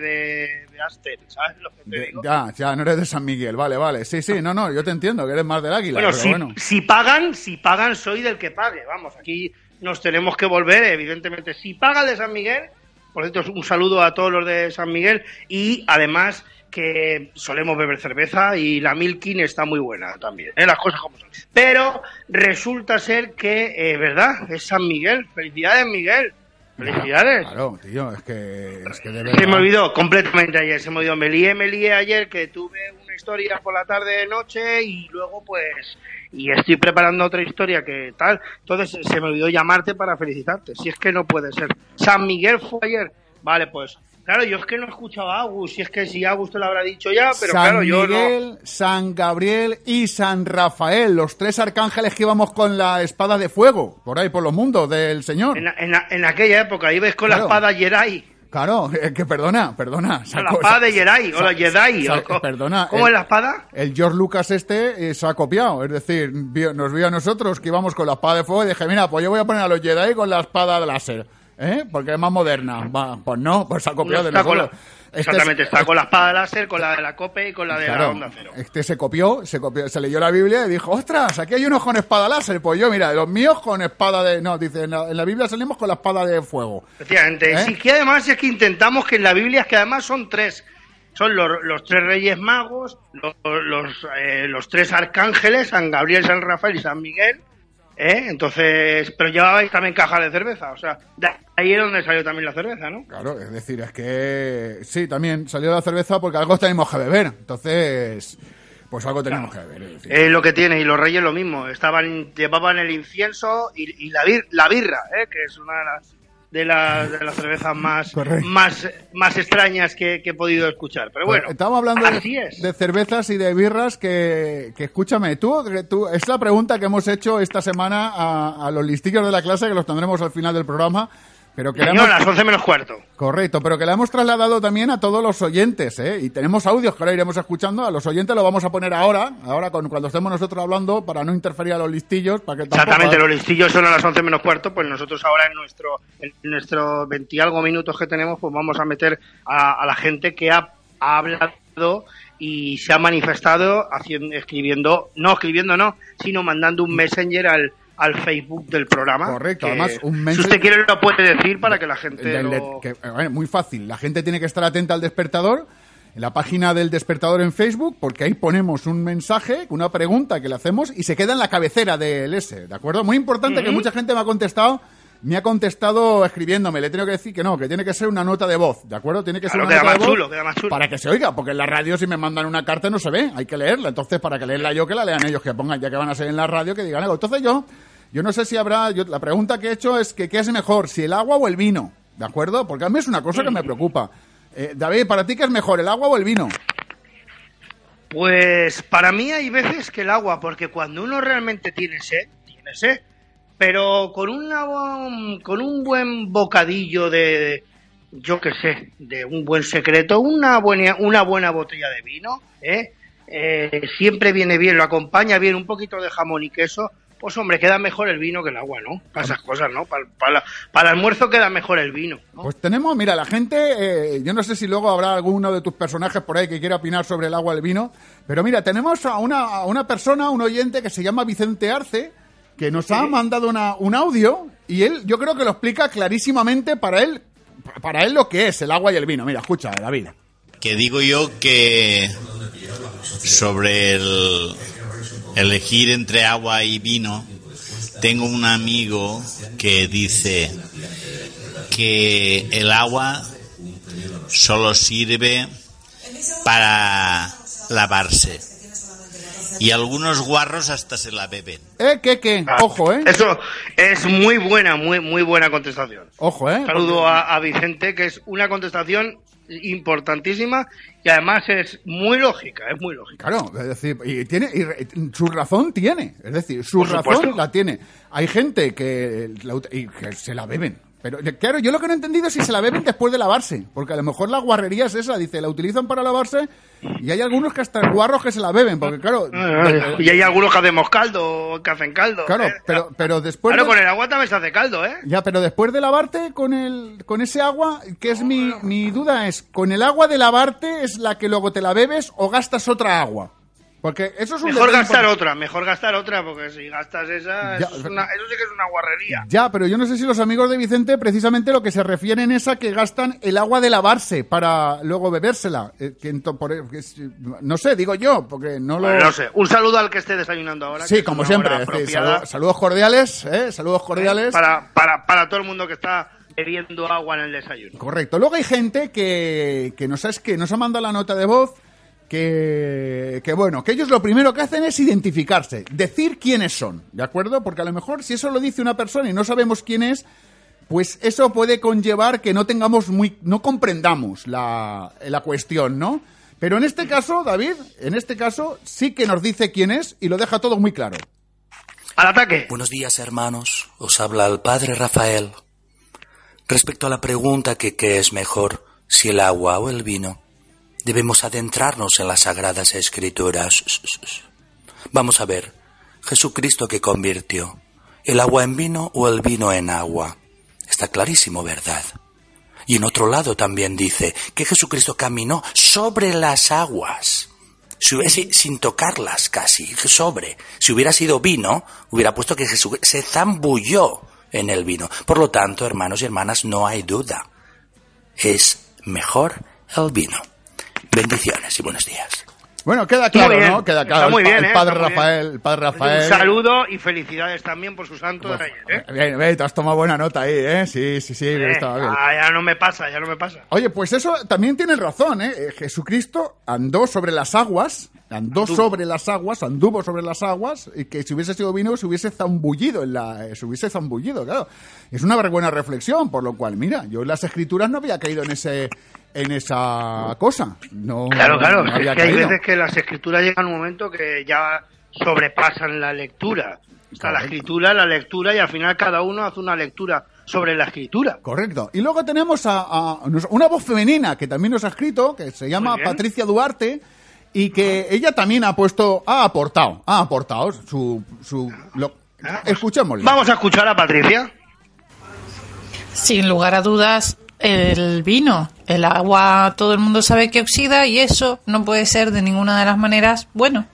de Aster, ¿sabes lo que te De- digo? ya, ya, no eres de San Miguel, vale, vale. Sí, sí, no, no, yo te entiendo, que eres más del águila, bueno, pero si, bueno. si pagan, si pagan, soy del que pague. Vamos, aquí nos tenemos que volver, evidentemente. Si paga el de San Miguel, por cierto, un saludo a todos los de San Miguel y además que solemos beber cerveza y la Milkin está muy buena también, ¿eh? las cosas como son. Pero resulta ser que, eh, ¿verdad? Es San Miguel. Felicidades, Miguel. Felicidades. Claro, tío, es que, es que de Se me olvidó completamente ayer, se me olvidó. Me lié, me lié ayer que tuve una historia por la tarde noche y luego pues y estoy preparando otra historia que tal. Entonces se me olvidó llamarte para felicitarte. Si es que no puede ser. San Miguel fue ayer. Vale, pues claro, yo es que no he escuchado a Agus, si es que si Agus te lo habrá dicho ya, pero San claro, yo no. Miguel, San Gabriel y San Rafael, los tres arcángeles que íbamos con la espada de fuego, por ahí por los mundos del Señor. En, en, en aquella época ibas con Claro. la espada Jedi. Claro, que perdona, perdona. La espada de Jedi, o la Jedi. o perdona. ¿Cómo el- es la espada? El George Lucas este eh, se ha copiado, es decir, vio- nos vio a nosotros que íbamos con la espada de fuego y dije, mira, pues yo voy a poner a los Jedi con la espada de láser, ¿eh? Porque es más moderna. Va, pues no, pues se ha copiado de nosotros. Este es- exactamente, está con la espada láser, con la de la COPE y con la de la Onda Cero. este se copió, se copió, se leyó la Biblia y dijo, ostras, aquí hay unos con espada láser. Pues yo, mira, los míos con espada de... No, dice, en la, en la Biblia salimos con la espada de fuego. Efectivamente. ¿Eh? Sí, que además es que intentamos que en la Biblia, es que además son tres. Son los, los tres reyes magos, los, los, eh, los tres arcángeles, San Gabriel, San Rafael y San Miguel. ¿Eh? Entonces, pero llevabais también caja de cerveza. O sea, de ahí es donde salió también la cerveza, ¿no? Claro, es decir, es que... Sí, también salió la cerveza porque algo tenemos que beber. Entonces... Pues algo tenemos que ver. es decir. Es lo que tiene, y los reyes lo mismo. Estaban, llevaban el incienso y, y la, bir- la birra, ¿eh? que es una de las, de las, de las cervezas más, Correcto. más, más extrañas que, que he podido escuchar. Pero bueno, Estamos hablando así de, es. de cervezas y de birras que, que escúchame, tú, tú, es la pregunta que hemos hecho esta semana a, a los listillos de la clase, que los tendremos al final del programa, pero que Señor, hemos- las 11 menos cuarto. Correcto, pero que la hemos trasladado también a todos los oyentes, ¿eh? Y tenemos audios que ahora iremos escuchando. A los oyentes lo vamos a poner ahora, ahora con, cuando estemos nosotros hablando, para no interferir a los listillos, para que tampoco... Exactamente, los listillos son a las 11 menos cuarto, pues nosotros ahora en nuestro en nuestros 20 y algo minutos que tenemos, pues vamos a meter a, a la gente que ha, ha hablado y se ha manifestado haciendo, escribiendo, no escribiendo no, sino mandando un messenger al, al Facebook del programa. Correcto, además, un Si messenger- usted quiere lo puede decir para que la gente lo... que, eh, muy fácil. La gente tiene que estar atenta al despertador, en la página del despertador en Facebook, porque ahí ponemos un mensaje, una pregunta que le hacemos y se queda en la cabecera del S, ¿de acuerdo? Muy importante que mucha gente me ha contestado. Me ha contestado escribiéndome, le tengo que decir que no, que tiene que ser una nota de voz, ¿de acuerdo? Tiene que ser una nota de voz chulo, más chulo. para que se oiga, porque en la radio si me mandan una carta no se ve, hay que leerla. Entonces, para que leerla yo, que la lean ellos, que pongan, ya que van a ser en la radio, que digan algo. Entonces yo, yo no sé si habrá, yo, la pregunta que he hecho es que qué es mejor, si el agua o el vino, ¿de acuerdo? Porque a mí es una cosa que me preocupa. Eh, David, ¿para ti qué es mejor, el agua o el vino? Pues para mí hay veces que el agua, porque cuando uno realmente tiene sed, tiene sed, pero con una con un buen bocadillo de, yo qué sé, de un buen secreto, una buena una buena botella de vino, ¿eh? Eh, siempre viene bien, lo acompaña bien un poquito de jamón y queso, pues hombre, queda mejor el vino que el agua, ¿no? Para esas cosas, ¿no? Para, para, para el almuerzo queda mejor el vino. ¿no? Pues tenemos, mira, la gente, eh, yo no sé si luego habrá alguno de tus personajes por ahí que quiera opinar sobre el agua o el vino, pero mira, tenemos a una, a una persona, un oyente que se llama Vicente Arce, que nos ha mandado una, un audio y él, yo creo que lo explica clarísimamente para él, para él lo que es el agua y el vino. Mira, escucha, David. Que digo yo que sobre el elegir entre agua y vino, tengo un amigo que dice que el agua solo sirve para lavarse. Y algunos guarros hasta se la beben. Eh, que, que, ojo, eh. Eso es muy buena, muy, muy buena contestación. Ojo, eh. Saludo a, a Vicente, que es una contestación importantísima y además es muy lógica, es muy lógica. Claro, es decir, y tiene y su razón tiene, es decir, su Por razón supuesto. la tiene. Hay gente que, y que se la beben. Pero claro, yo lo que no he entendido es si se la beben después de lavarse, porque a lo mejor la guarrería es esa, dice, la utilizan para lavarse y hay algunos que hasta guarros que se la beben, porque claro, Y hay algunos que hacemos caldo, que hacen caldo. claro, ¿eh? pero pero después Claro, de- con el agua también se hace caldo, ¿eh? ya, pero después de lavarte con el con ese agua, que es mi, mi duda es, ¿con el agua de lavarte es la que luego te la bebes o gastas otra agua? Porque eso es un Mejor gastar otra, mejor gastar otra, porque si gastas esa, Ya, eso, es una- eso sí que es una guarrería. Ya, pero yo no sé si los amigos de Vicente precisamente lo que se refieren es a que gastan el agua de lavarse para luego bebérsela. Eh, que ento- por- que es- no sé, digo yo, porque no lo... Bueno, no sé, un saludo al que esté desayunando ahora. Sí, como siempre. decir, saludos, cordiales, ¿eh? Saludos cordiales. Para, para, para todo el mundo que está bebiendo agua en el desayuno. Correcto. Luego hay gente que, que nos, ha, que nos ha mandado la nota de voz que, que, bueno, que ellos lo primero que hacen es identificarse, decir quiénes son, ¿de acuerdo? Porque a lo mejor si eso lo dice una persona y no sabemos quién es, pues eso puede conllevar que no tengamos muy, no comprendamos la, la cuestión, ¿no? Pero en este caso, David, en este caso sí que nos dice quién es y lo deja todo muy claro. Al ataque. Buenos días, hermanos. Os habla el padre Rafael. Respecto a la pregunta que qué es mejor, si el agua o el vino, debemos adentrarnos en las sagradas escrituras. Vamos a ver, Jesucristo que convirtió, el agua en vino o el vino en agua. Está clarísimo, ¿verdad? Y en otro lado también dice que Jesucristo caminó sobre las aguas. Sin tocarlas casi, sobre. Si hubiera sido vino, hubiera puesto que Jesús se zambulló en el vino. Por lo tanto, hermanos y hermanas, no hay duda. Es mejor el vino. Bendiciones y buenos días. Bueno, queda claro, bien. ¿no? Queda Está claro. muy el, pa- bien, el ¿eh? padre Está muy bien. Rafael, el padre Rafael. Un saludo y felicidades también por su santo de ayer, ¿eh? Bien, bien, te has tomado buena nota ahí, ¿eh? Sí, sí, sí, Eh, estaba bien. ah, ya no me pasa, ya no me pasa. Oye, pues eso también tienes razón, ¿eh? Eh, Jesucristo andó sobre las aguas, andó Anduvo. sobre las aguas, anduvo sobre las aguas, y que si hubiese sido vino se hubiese zambullido en la, se hubiese zambullido, claro. Es una buena reflexión, por lo cual, mira, yo en las escrituras no había caído en ese, en esa cosa. No, Claro, claro, no es que hay veces que las escrituras llegan a un momento que ya sobrepasan la lectura. Está la escritura, la lectura y al final cada uno hace una lectura sobre la escritura. Correcto. Y luego tenemos a, a una voz femenina que también nos ha escrito, que se llama. Patricia Duarte, y que ella también ha puesto, ha aportado, ha aportado su... su lo, escuchémosle. Vamos a escuchar a Patricia. Sin lugar a dudas, el vino. El agua todo el mundo sabe que oxida y eso no puede ser de ninguna de las maneras bueno.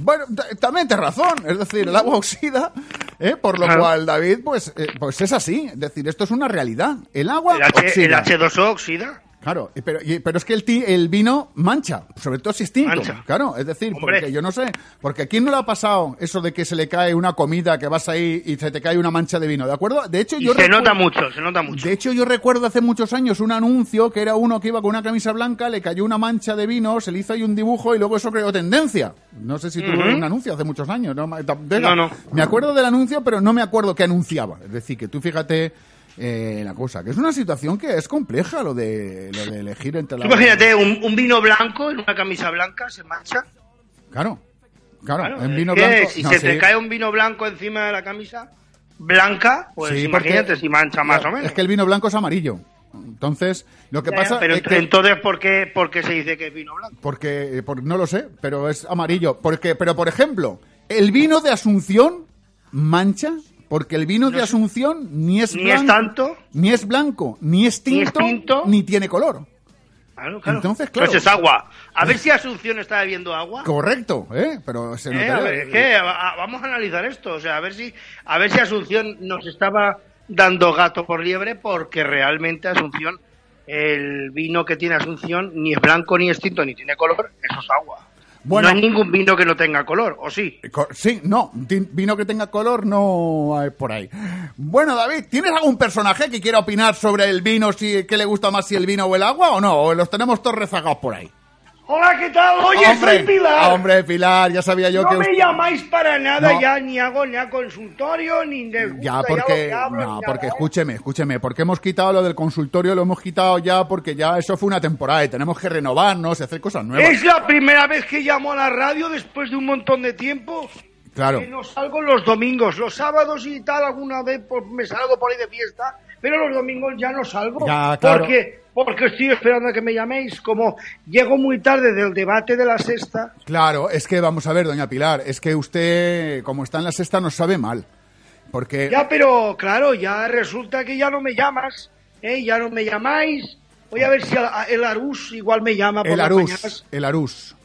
Bueno, también tienes razón, es decir, el agua oxida, ¿eh? por lo Claro. cual, David, pues, eh, pues es así, es decir, esto es una realidad. El agua El, H, oxida. el H2O oxida. Claro, pero, pero es que el, ti- el vino mancha, sobre todo si es tinto. Mancha. Claro, es decir, Hombre. porque yo no sé, porque a quién no le ha pasado eso de que se le cae una comida, que vas ahí y se te cae una mancha de vino, ¿de acuerdo? De hecho, Y yo se recuerdo- nota mucho, se nota mucho. De hecho, yo recuerdo hace muchos años un anuncio que era uno que iba con una camisa blanca, le cayó una mancha de vino, se le hizo ahí un dibujo y luego eso creó tendencia. No sé si tuvo Ujú. un anuncio hace muchos años. No, venga, No, no. Me acuerdo del anuncio, pero no me acuerdo qué anunciaba. Es decir, que tú fíjate eh, la cosa, que es una situación que es compleja lo de, lo de elegir entre la... Imagínate, un, un vino blanco en una camisa blanca se mancha. Claro, claro, Claro, en vino blanco... Si no, se sí. te cae un vino blanco encima de la camisa blanca, pues Sí, porque- imagínate si mancha más Claro, o menos. Es que el vino blanco es amarillo. Entonces, lo que pasa pero es que... entonces, ¿por qué, por qué se dice que es vino blanco? Porque, eh, por- no lo sé, pero es amarillo. Porque, pero por ejemplo, el vino de Asunción mancha, porque el vino de Asunción ni es Ni blanco, es tanto. ni es blanco, ni es Ni es tinto, ni, tiene color. Claro, claro. Entonces, claro. Pues es agua. A ver si Asunción está bebiendo agua. Correcto, ¿eh? Pero se Eh, notaría- a ver, es que a- a- vamos a analizar esto, o sea, a ver si a ver si Asunción nos estaba dando gato por liebre porque realmente Asunción el vino que tiene Asunción ni es blanco ni es tinto ni tiene color, eso es agua. Bueno. no hay ningún vino que no tenga color, ¿o sí? Co- Sí, no, vino que tenga color no hay por ahí. Bueno, David, ¿tienes algún personaje que quiera opinar sobre el vino, si qué le gusta más, si el vino o el agua o no? ¿O los tenemos todos rezagados por ahí? Hola, ¿qué tal? Oye, hombre, soy Pilar. Hombre, Pilar, ya sabía yo no que... me usted- llamáis para nada No. ya, ni hago ni a consultorio, ni de Ya, porque, que hablo, no, porque nada, escúcheme, escúcheme, porque hemos quitado lo del consultorio, lo hemos quitado ya porque ya eso fue una temporada y tenemos que renovarnos y hacer cosas nuevas. Es la primera vez que llamo a la radio después de un montón de tiempo. Claro. Que no salgo los domingos, los sábados y tal, alguna vez pues, me salgo por ahí de fiesta, pero los domingos ya no salgo. Ya, claro. Porque, porque estoy esperando a que me llaméis. Como llego muy tarde del debate de la sexta, Claro, es que vamos a ver, doña Pilar, es que usted, como está en la sexta, nos sabe mal. Porque ya, pero claro, ya resulta que ya no me llamas, ¿eh? ya no me llamáis. Voy a ver si el, Arús igual me llama por el las mañanas. El Arús.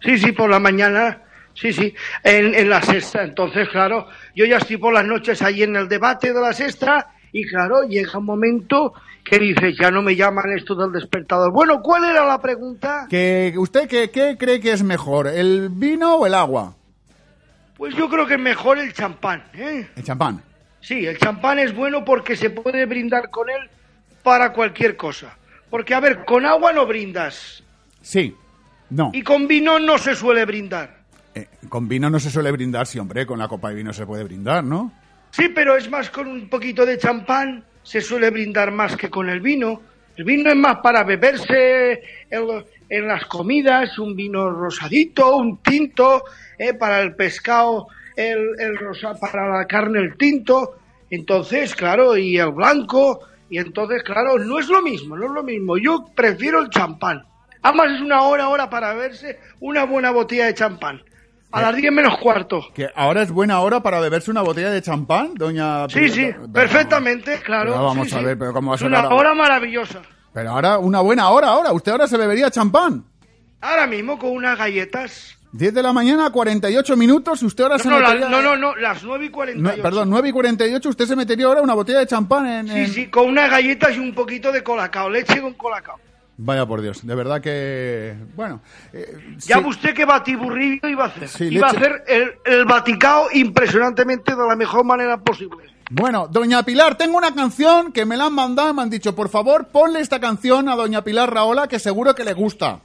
Sí, sí, por la mañana. Sí, sí, en, en la sexta. Entonces, claro, yo ya estoy por las noches ahí en el debate de la sexta y claro, llega un momento que dices, ya no me llaman esto del despertador. Bueno, ¿cuál era la pregunta? Que usted qué, qué cree que es mejor, el vino o el agua? Pues yo creo que es mejor el champán, ¿eh? El champán. Sí, el champán es bueno porque se puede brindar con él para cualquier cosa. Porque, a ver, con agua no brindas Sí. No. y con vino no se suele brindar. Eh, con vino no se suele brindar, sí, hombre, con la copa de vino se puede brindar, ¿no? Sí, pero es más con un poquito de champán, se suele brindar más que con el vino. El vino es más para beberse en, en las comidas, un vino rosadito, un tinto, eh, para el pescado, el, el para la carne el tinto. Entonces, claro, y el blanco, y entonces, claro, no es lo mismo, no es lo mismo. Yo prefiero el champán. Además es una hora, hora para beberse una buena botella de champán. A las 10 menos cuarto. Que ahora es buena hora para beberse una botella de champán, doña Sí, sí, Pero- perfectamente, claro. pero vamos sí, a sí. ver, pero ¿cómo va a ser una ahora? hora maravillosa. Pero ahora, una buena hora ahora. Usted ahora se bebería champán. Ahora mismo con unas galletas. 10 de la mañana, 48 minutos. Usted ahora No, se no, la- metería... no, no, no, las 9 y 48. Nue- perdón, 9 y 48. Usted se metería ahora una botella de champán en... Sí, en- sí, con unas galletas y un poquito de colacao, leche con colacao. Vaya por Dios, de verdad que... Bueno, eh, Ya sí. usted qué batiburrillo iba a hacer. Sí, iba a hacer el, el Vaticao impresionantemente de la mejor manera posible. Bueno, Doña Pilar, tengo una canción que me la han mandado me han dicho, por favor, ponle esta canción a Doña Pilar Raola que seguro que le gusta.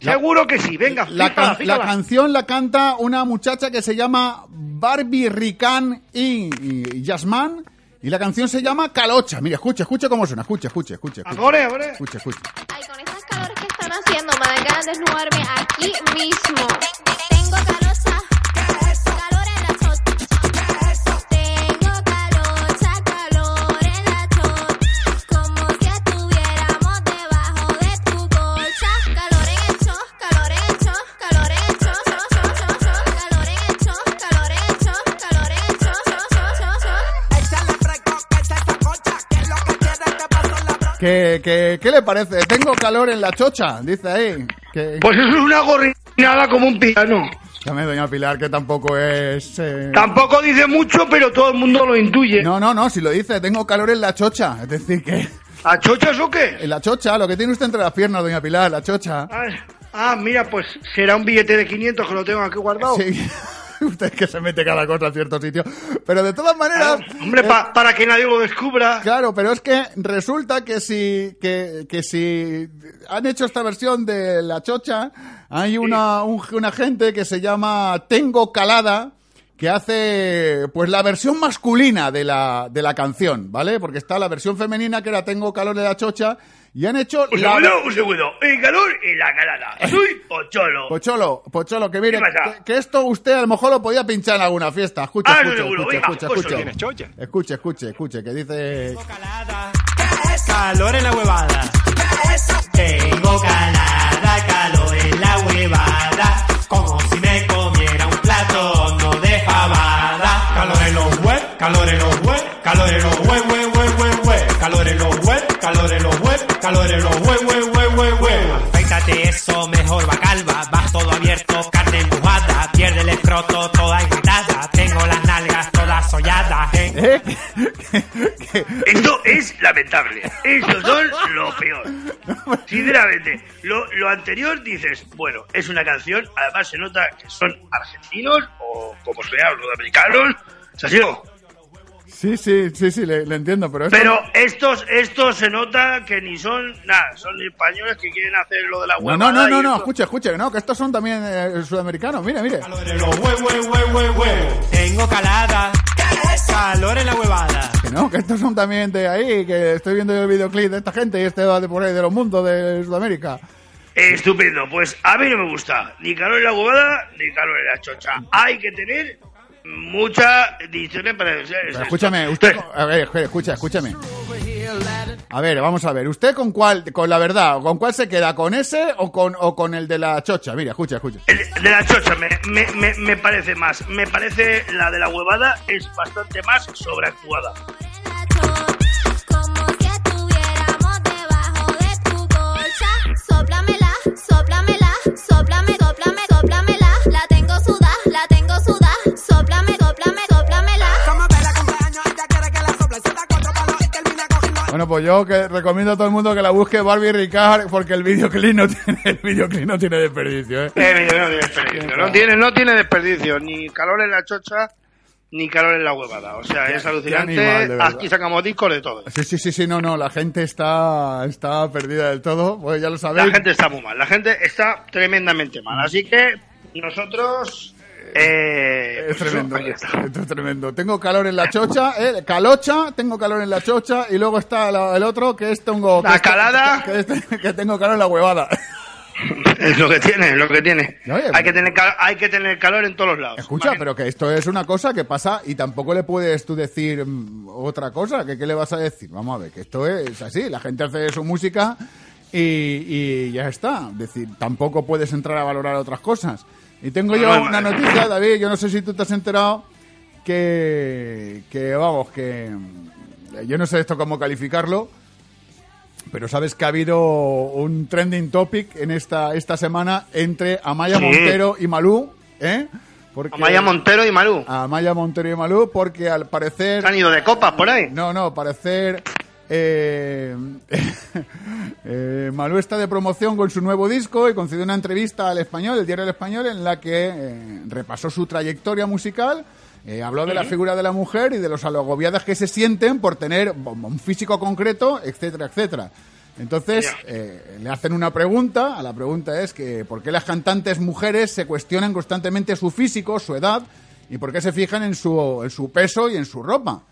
La- Seguro que sí, venga, La, fíjala, can- fíjala. la canción la canta una muchacha que se llama Barbie Rican y, y Yasmán y la canción se llama Calocha. Mira, escucha, escucha cómo suena, escucha, escucha, escucha. escucha. Ahora, ahora. Escucha, escucha. Ay, con estas calores que están haciendo, me dan ganas de desnudarme aquí mismo. ¿Qué, qué, qué le parece? Tengo calor en la chocha, dice ahí. Que... Pues eso es una gorrinada como un piano. Dame, doña Pilar, que tampoco es... eh, Tampoco dice mucho, pero todo el mundo lo intuye. No, no, no, si lo dice, tengo calor en la chocha. Es decir, que... ¿A chochas o qué? En la chocha, lo que tiene usted entre las piernas, doña Pilar, la chocha. Ah, ah, mira, pues será un billete de 500 que lo tengo aquí guardado. Sí. Usted que se mete cada cosa a cierto sitio. Pero de todas maneras... Ah, hombre, eh, pa- para que nadie lo descubra. Claro, pero es que resulta que si, que, que si han hecho esta versión de La Chocha, hay una, un- una gente que se llama Tengo Calada, que hace pues la versión masculina de la, de la canción, ¿vale? Porque está la versión femenina que era Tengo calor de la chocha, y han hecho Un la... segundo, un segundo. El calor y la calada. Soy Pocholo. Pocholo, Pocholo, que mire, que, que esto usted a lo mejor lo podía pinchar en alguna fiesta. Escucha, Ah, no, escucha, seguro. escucha, Venga, escucha, escucha. tienes chocha. Escuche, escuche, escuche, que dice... Calor en la huevada. Tengo calada, calor en la huevada. Como si me comiera un plato no de fabada. Calor en los web, calor en los web, calor en los web, web, web. Calor en los web, calor en los web, calor en los web, web, web, web, web. Afeítate eso, mejor va calva. Vas todo abierto, carne empujada. Pierde el escroto toda irritada. Tengo las nalgas todas solladas. ¿eh? Esto es lamentable. Estos son lo peor. Sinceramente, lo, lo anterior dices, bueno, es una canción, además se nota que son argentinos o como sea, los sudamericanos. O sea, sí. Sí, sí, sí, le, le entiendo, pero... esto- Pero estos, estos se nota que ni son nada, son españoles que quieren hacer lo de la No, huevada. no, no, no, no, escuche, escuche, no, que estos son también eh, sudamericanos, mire, mire. Tengo calada, calor en la huevada. Que no, que estos son también de ahí, que estoy viendo el videoclip de esta gente y este va de por ahí, de los mundos de Sudamérica. Estupendo, pues a mí no me gusta ni calor en la huevada ni calor en la chocha. Hay que tener mucha disciplina para. Pero escúchame, usted, a ver, escucha, escúchame. A ver, vamos a ver, ¿usted con cuál, con la verdad, con cuál se queda, con ese o con, o con el de la chocha? Mira, escucha, escucha. De la chocha me, me, me, me parece más. Me parece la de la huevada es bastante más sobreactuada. Como si estuviéramos debajo de tu colcha. Sóplamela, sóplamela, sóplame, sóplame, sóplamela. La tengo sudá, la tengo sudá. Bueno, pues yo que recomiendo a todo el mundo que la busque Barbie Ricard porque el videoclip no tiene, el videoclip no tiene desperdicio, ¿eh? Eh, mira, no tiene desperdicio. No tiene, no tiene desperdicio. Ni calor en la chocha, ni calor en la huevada. O sea, es alucinante. animal. Aquí sacamos discos de todo. Sí, sí, sí, sí, no, no, la gente está, está perdida del todo, pues ya lo sabéis. La gente está muy mal. La gente está tremendamente mal. Así que nosotros. Eh, Es pues tremendo, eso, esto es tremendo. Tengo calor en la chocha, eh, calocha, tengo calor en la chocha y luego está la- el otro que es tengo... que La calada. Que, tengo calor en la huevada. Es lo que tiene, es lo que tiene. Oye, hay, que tener, hay que tener calor en todos los lados. Escucha, pero que esto es una cosa que pasa y tampoco le puedes tú decir mm, otra cosa, que qué le vas a decir. Vamos a ver, que esto es así, la gente hace su música y, y ya está. Es decir, tampoco puedes entrar a valorar otras cosas. Y tengo yo no, una no. noticia, David, yo no sé si tú te has enterado, que, que vamos, que mm, yo no sé esto cómo calificarlo, pero sabes que ha habido un trending topic en esta, esta semana entre Amaya Sí. Montero y Malú, ¿eh? Porque- Amaya Montero y Malú. Amaya Montero y Malú, porque al parecer... ¿Han ido de copas por ahí? No, no, parecer Eh, eh, Malú está de promoción con su nuevo disco y concedió una entrevista al español, el diario El Español, en la que eh, repasó su trayectoria musical. eh, habló de la figura de la mujer y de los agobiadas que se sienten por tener un físico concreto, etcétera, etcétera. Entonces, le hacen una pregunta. A la pregunta es que ¿por qué las cantantes mujeres se cuestionan constantemente su físico, su edad, y por qué se fijan en su, en su peso y en su ropa?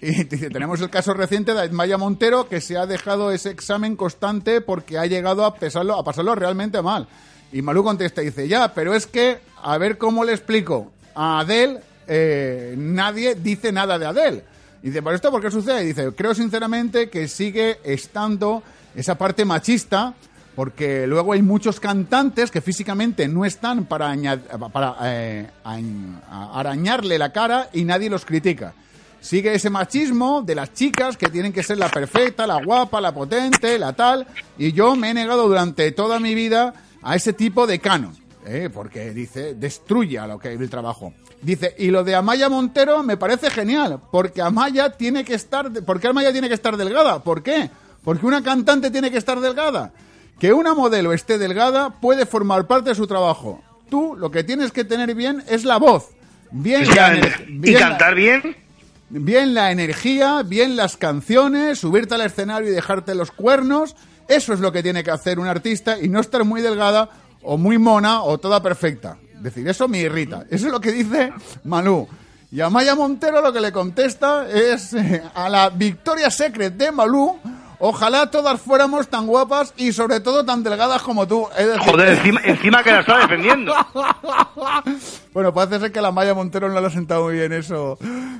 Y tenemos el caso reciente de Maya Montero que se ha dejado ese examen constante porque ha llegado a, pesarlo, a pasarlo realmente mal. Y Malú contesta y dice, ya, pero es que, a ver cómo le explico. A Adele, eh, nadie dice nada de Adele. Y dice, ¿por esto por qué sucede? Y dice, creo sinceramente que sigue estando esa parte machista porque luego hay muchos cantantes que físicamente no están para, añad- para eh, arañarle la cara y nadie los critica. Sigue ese machismo de las chicas que tienen que ser la perfecta, la guapa, la potente, la tal. Y yo me he negado durante toda mi vida a ese tipo de canon. ¿eh? Porque dice, destruye a lo que el trabajo. Dice, y lo de Amaya Montero me parece genial, porque Amaya tiene que estar, ¿por qué Amaya tiene que estar delgada? ¿Por qué? Porque una cantante tiene que estar delgada. Que una modelo esté delgada puede formar parte de su trabajo. Tú lo que tienes que tener bien es la voz. Bien y bien la- cantar bien. Bien la energía, bien las canciones, subirte al escenario y dejarte los cuernos. Eso es lo que tiene que hacer un artista y no estar muy delgada o muy mona o toda perfecta. Es decir, eso me irrita. Eso es lo que dice Malú. Y a Maya Montero lo que le contesta es eh, a la Victoria Secret de Malú. Ojalá todas fuéramos tan guapas y sobre todo tan delgadas como tú. Es decir- Joder, encima, encima que la está defendiendo. Bueno, parece ser que la Maya Montero no le ha sentado muy bien eso.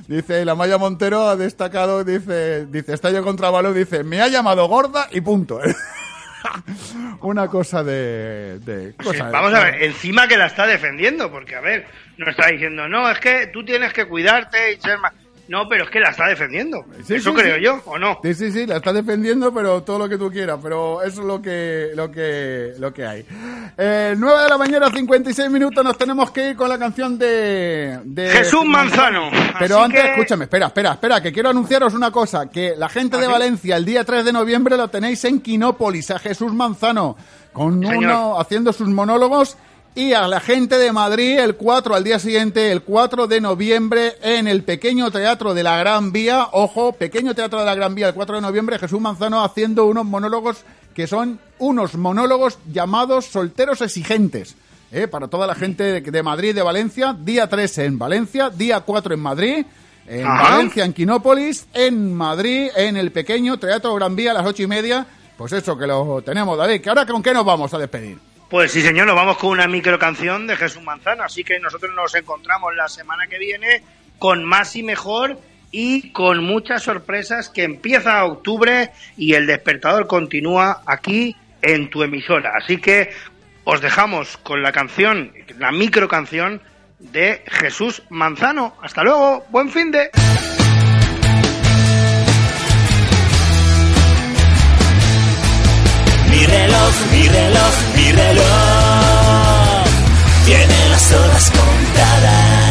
Dice, la Maya Montero ha destacado, dice, dice, está yo contra Balú, dice, me ha llamado gorda y punto. Una cosa de... de Sí, cosa de- vamos a ver, encima que la está defendiendo, porque a ver, no está diciendo, no, es que tú tienes que cuidarte y ser más. No, pero es que la está defendiendo. Sí, Eso sí, creo sí. yo, ¿o no? Sí, sí, sí, la está defendiendo, pero todo lo que tú quieras, pero eso es lo que, lo que, lo que hay. Eh, 9 de la mañana, 56 minutos, nos tenemos que ir con la canción de... de Jesús Manzano. Pero Así antes, que- escúchame, espera, espera, espera, que quiero anunciaros una cosa, que la gente de ¿Ah? Valencia el día 3 de noviembre lo tenéis en Quinópolis, a Jesús Manzano, con Señor. uno haciendo sus monólogos, y a la gente de Madrid el 4 al día siguiente, el 4 de noviembre, en el pequeño teatro de la Gran Vía, ojo, pequeño teatro de la Gran Vía, el 4 de noviembre, Jesús Manzano haciendo unos monólogos que son unos monólogos llamados solteros exigentes. ¿eh? Para toda la gente de, Madrid, de Valencia, día 3 en Valencia, día 4 en Madrid, en Ajá. Valencia, en Quinópolis, en Madrid, en el pequeño Teatro Gran Vía a las ocho y media. Pues eso, que lo tenemos, David. ¿Que ahora con qué nos vamos a despedir? Pues sí, señor, nos vamos con una micro canción de Jesús Manzano, así que nosotros nos encontramos la semana que viene con más y mejor y con muchas sorpresas que empieza octubre y el despertador continúa aquí en tu emisora. Así que os dejamos con la canción, la micro canción de Jesús Manzano. Hasta luego, buen fin de... reloj, mi reloj, mi reloj tiene las horas contadas.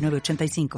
906985.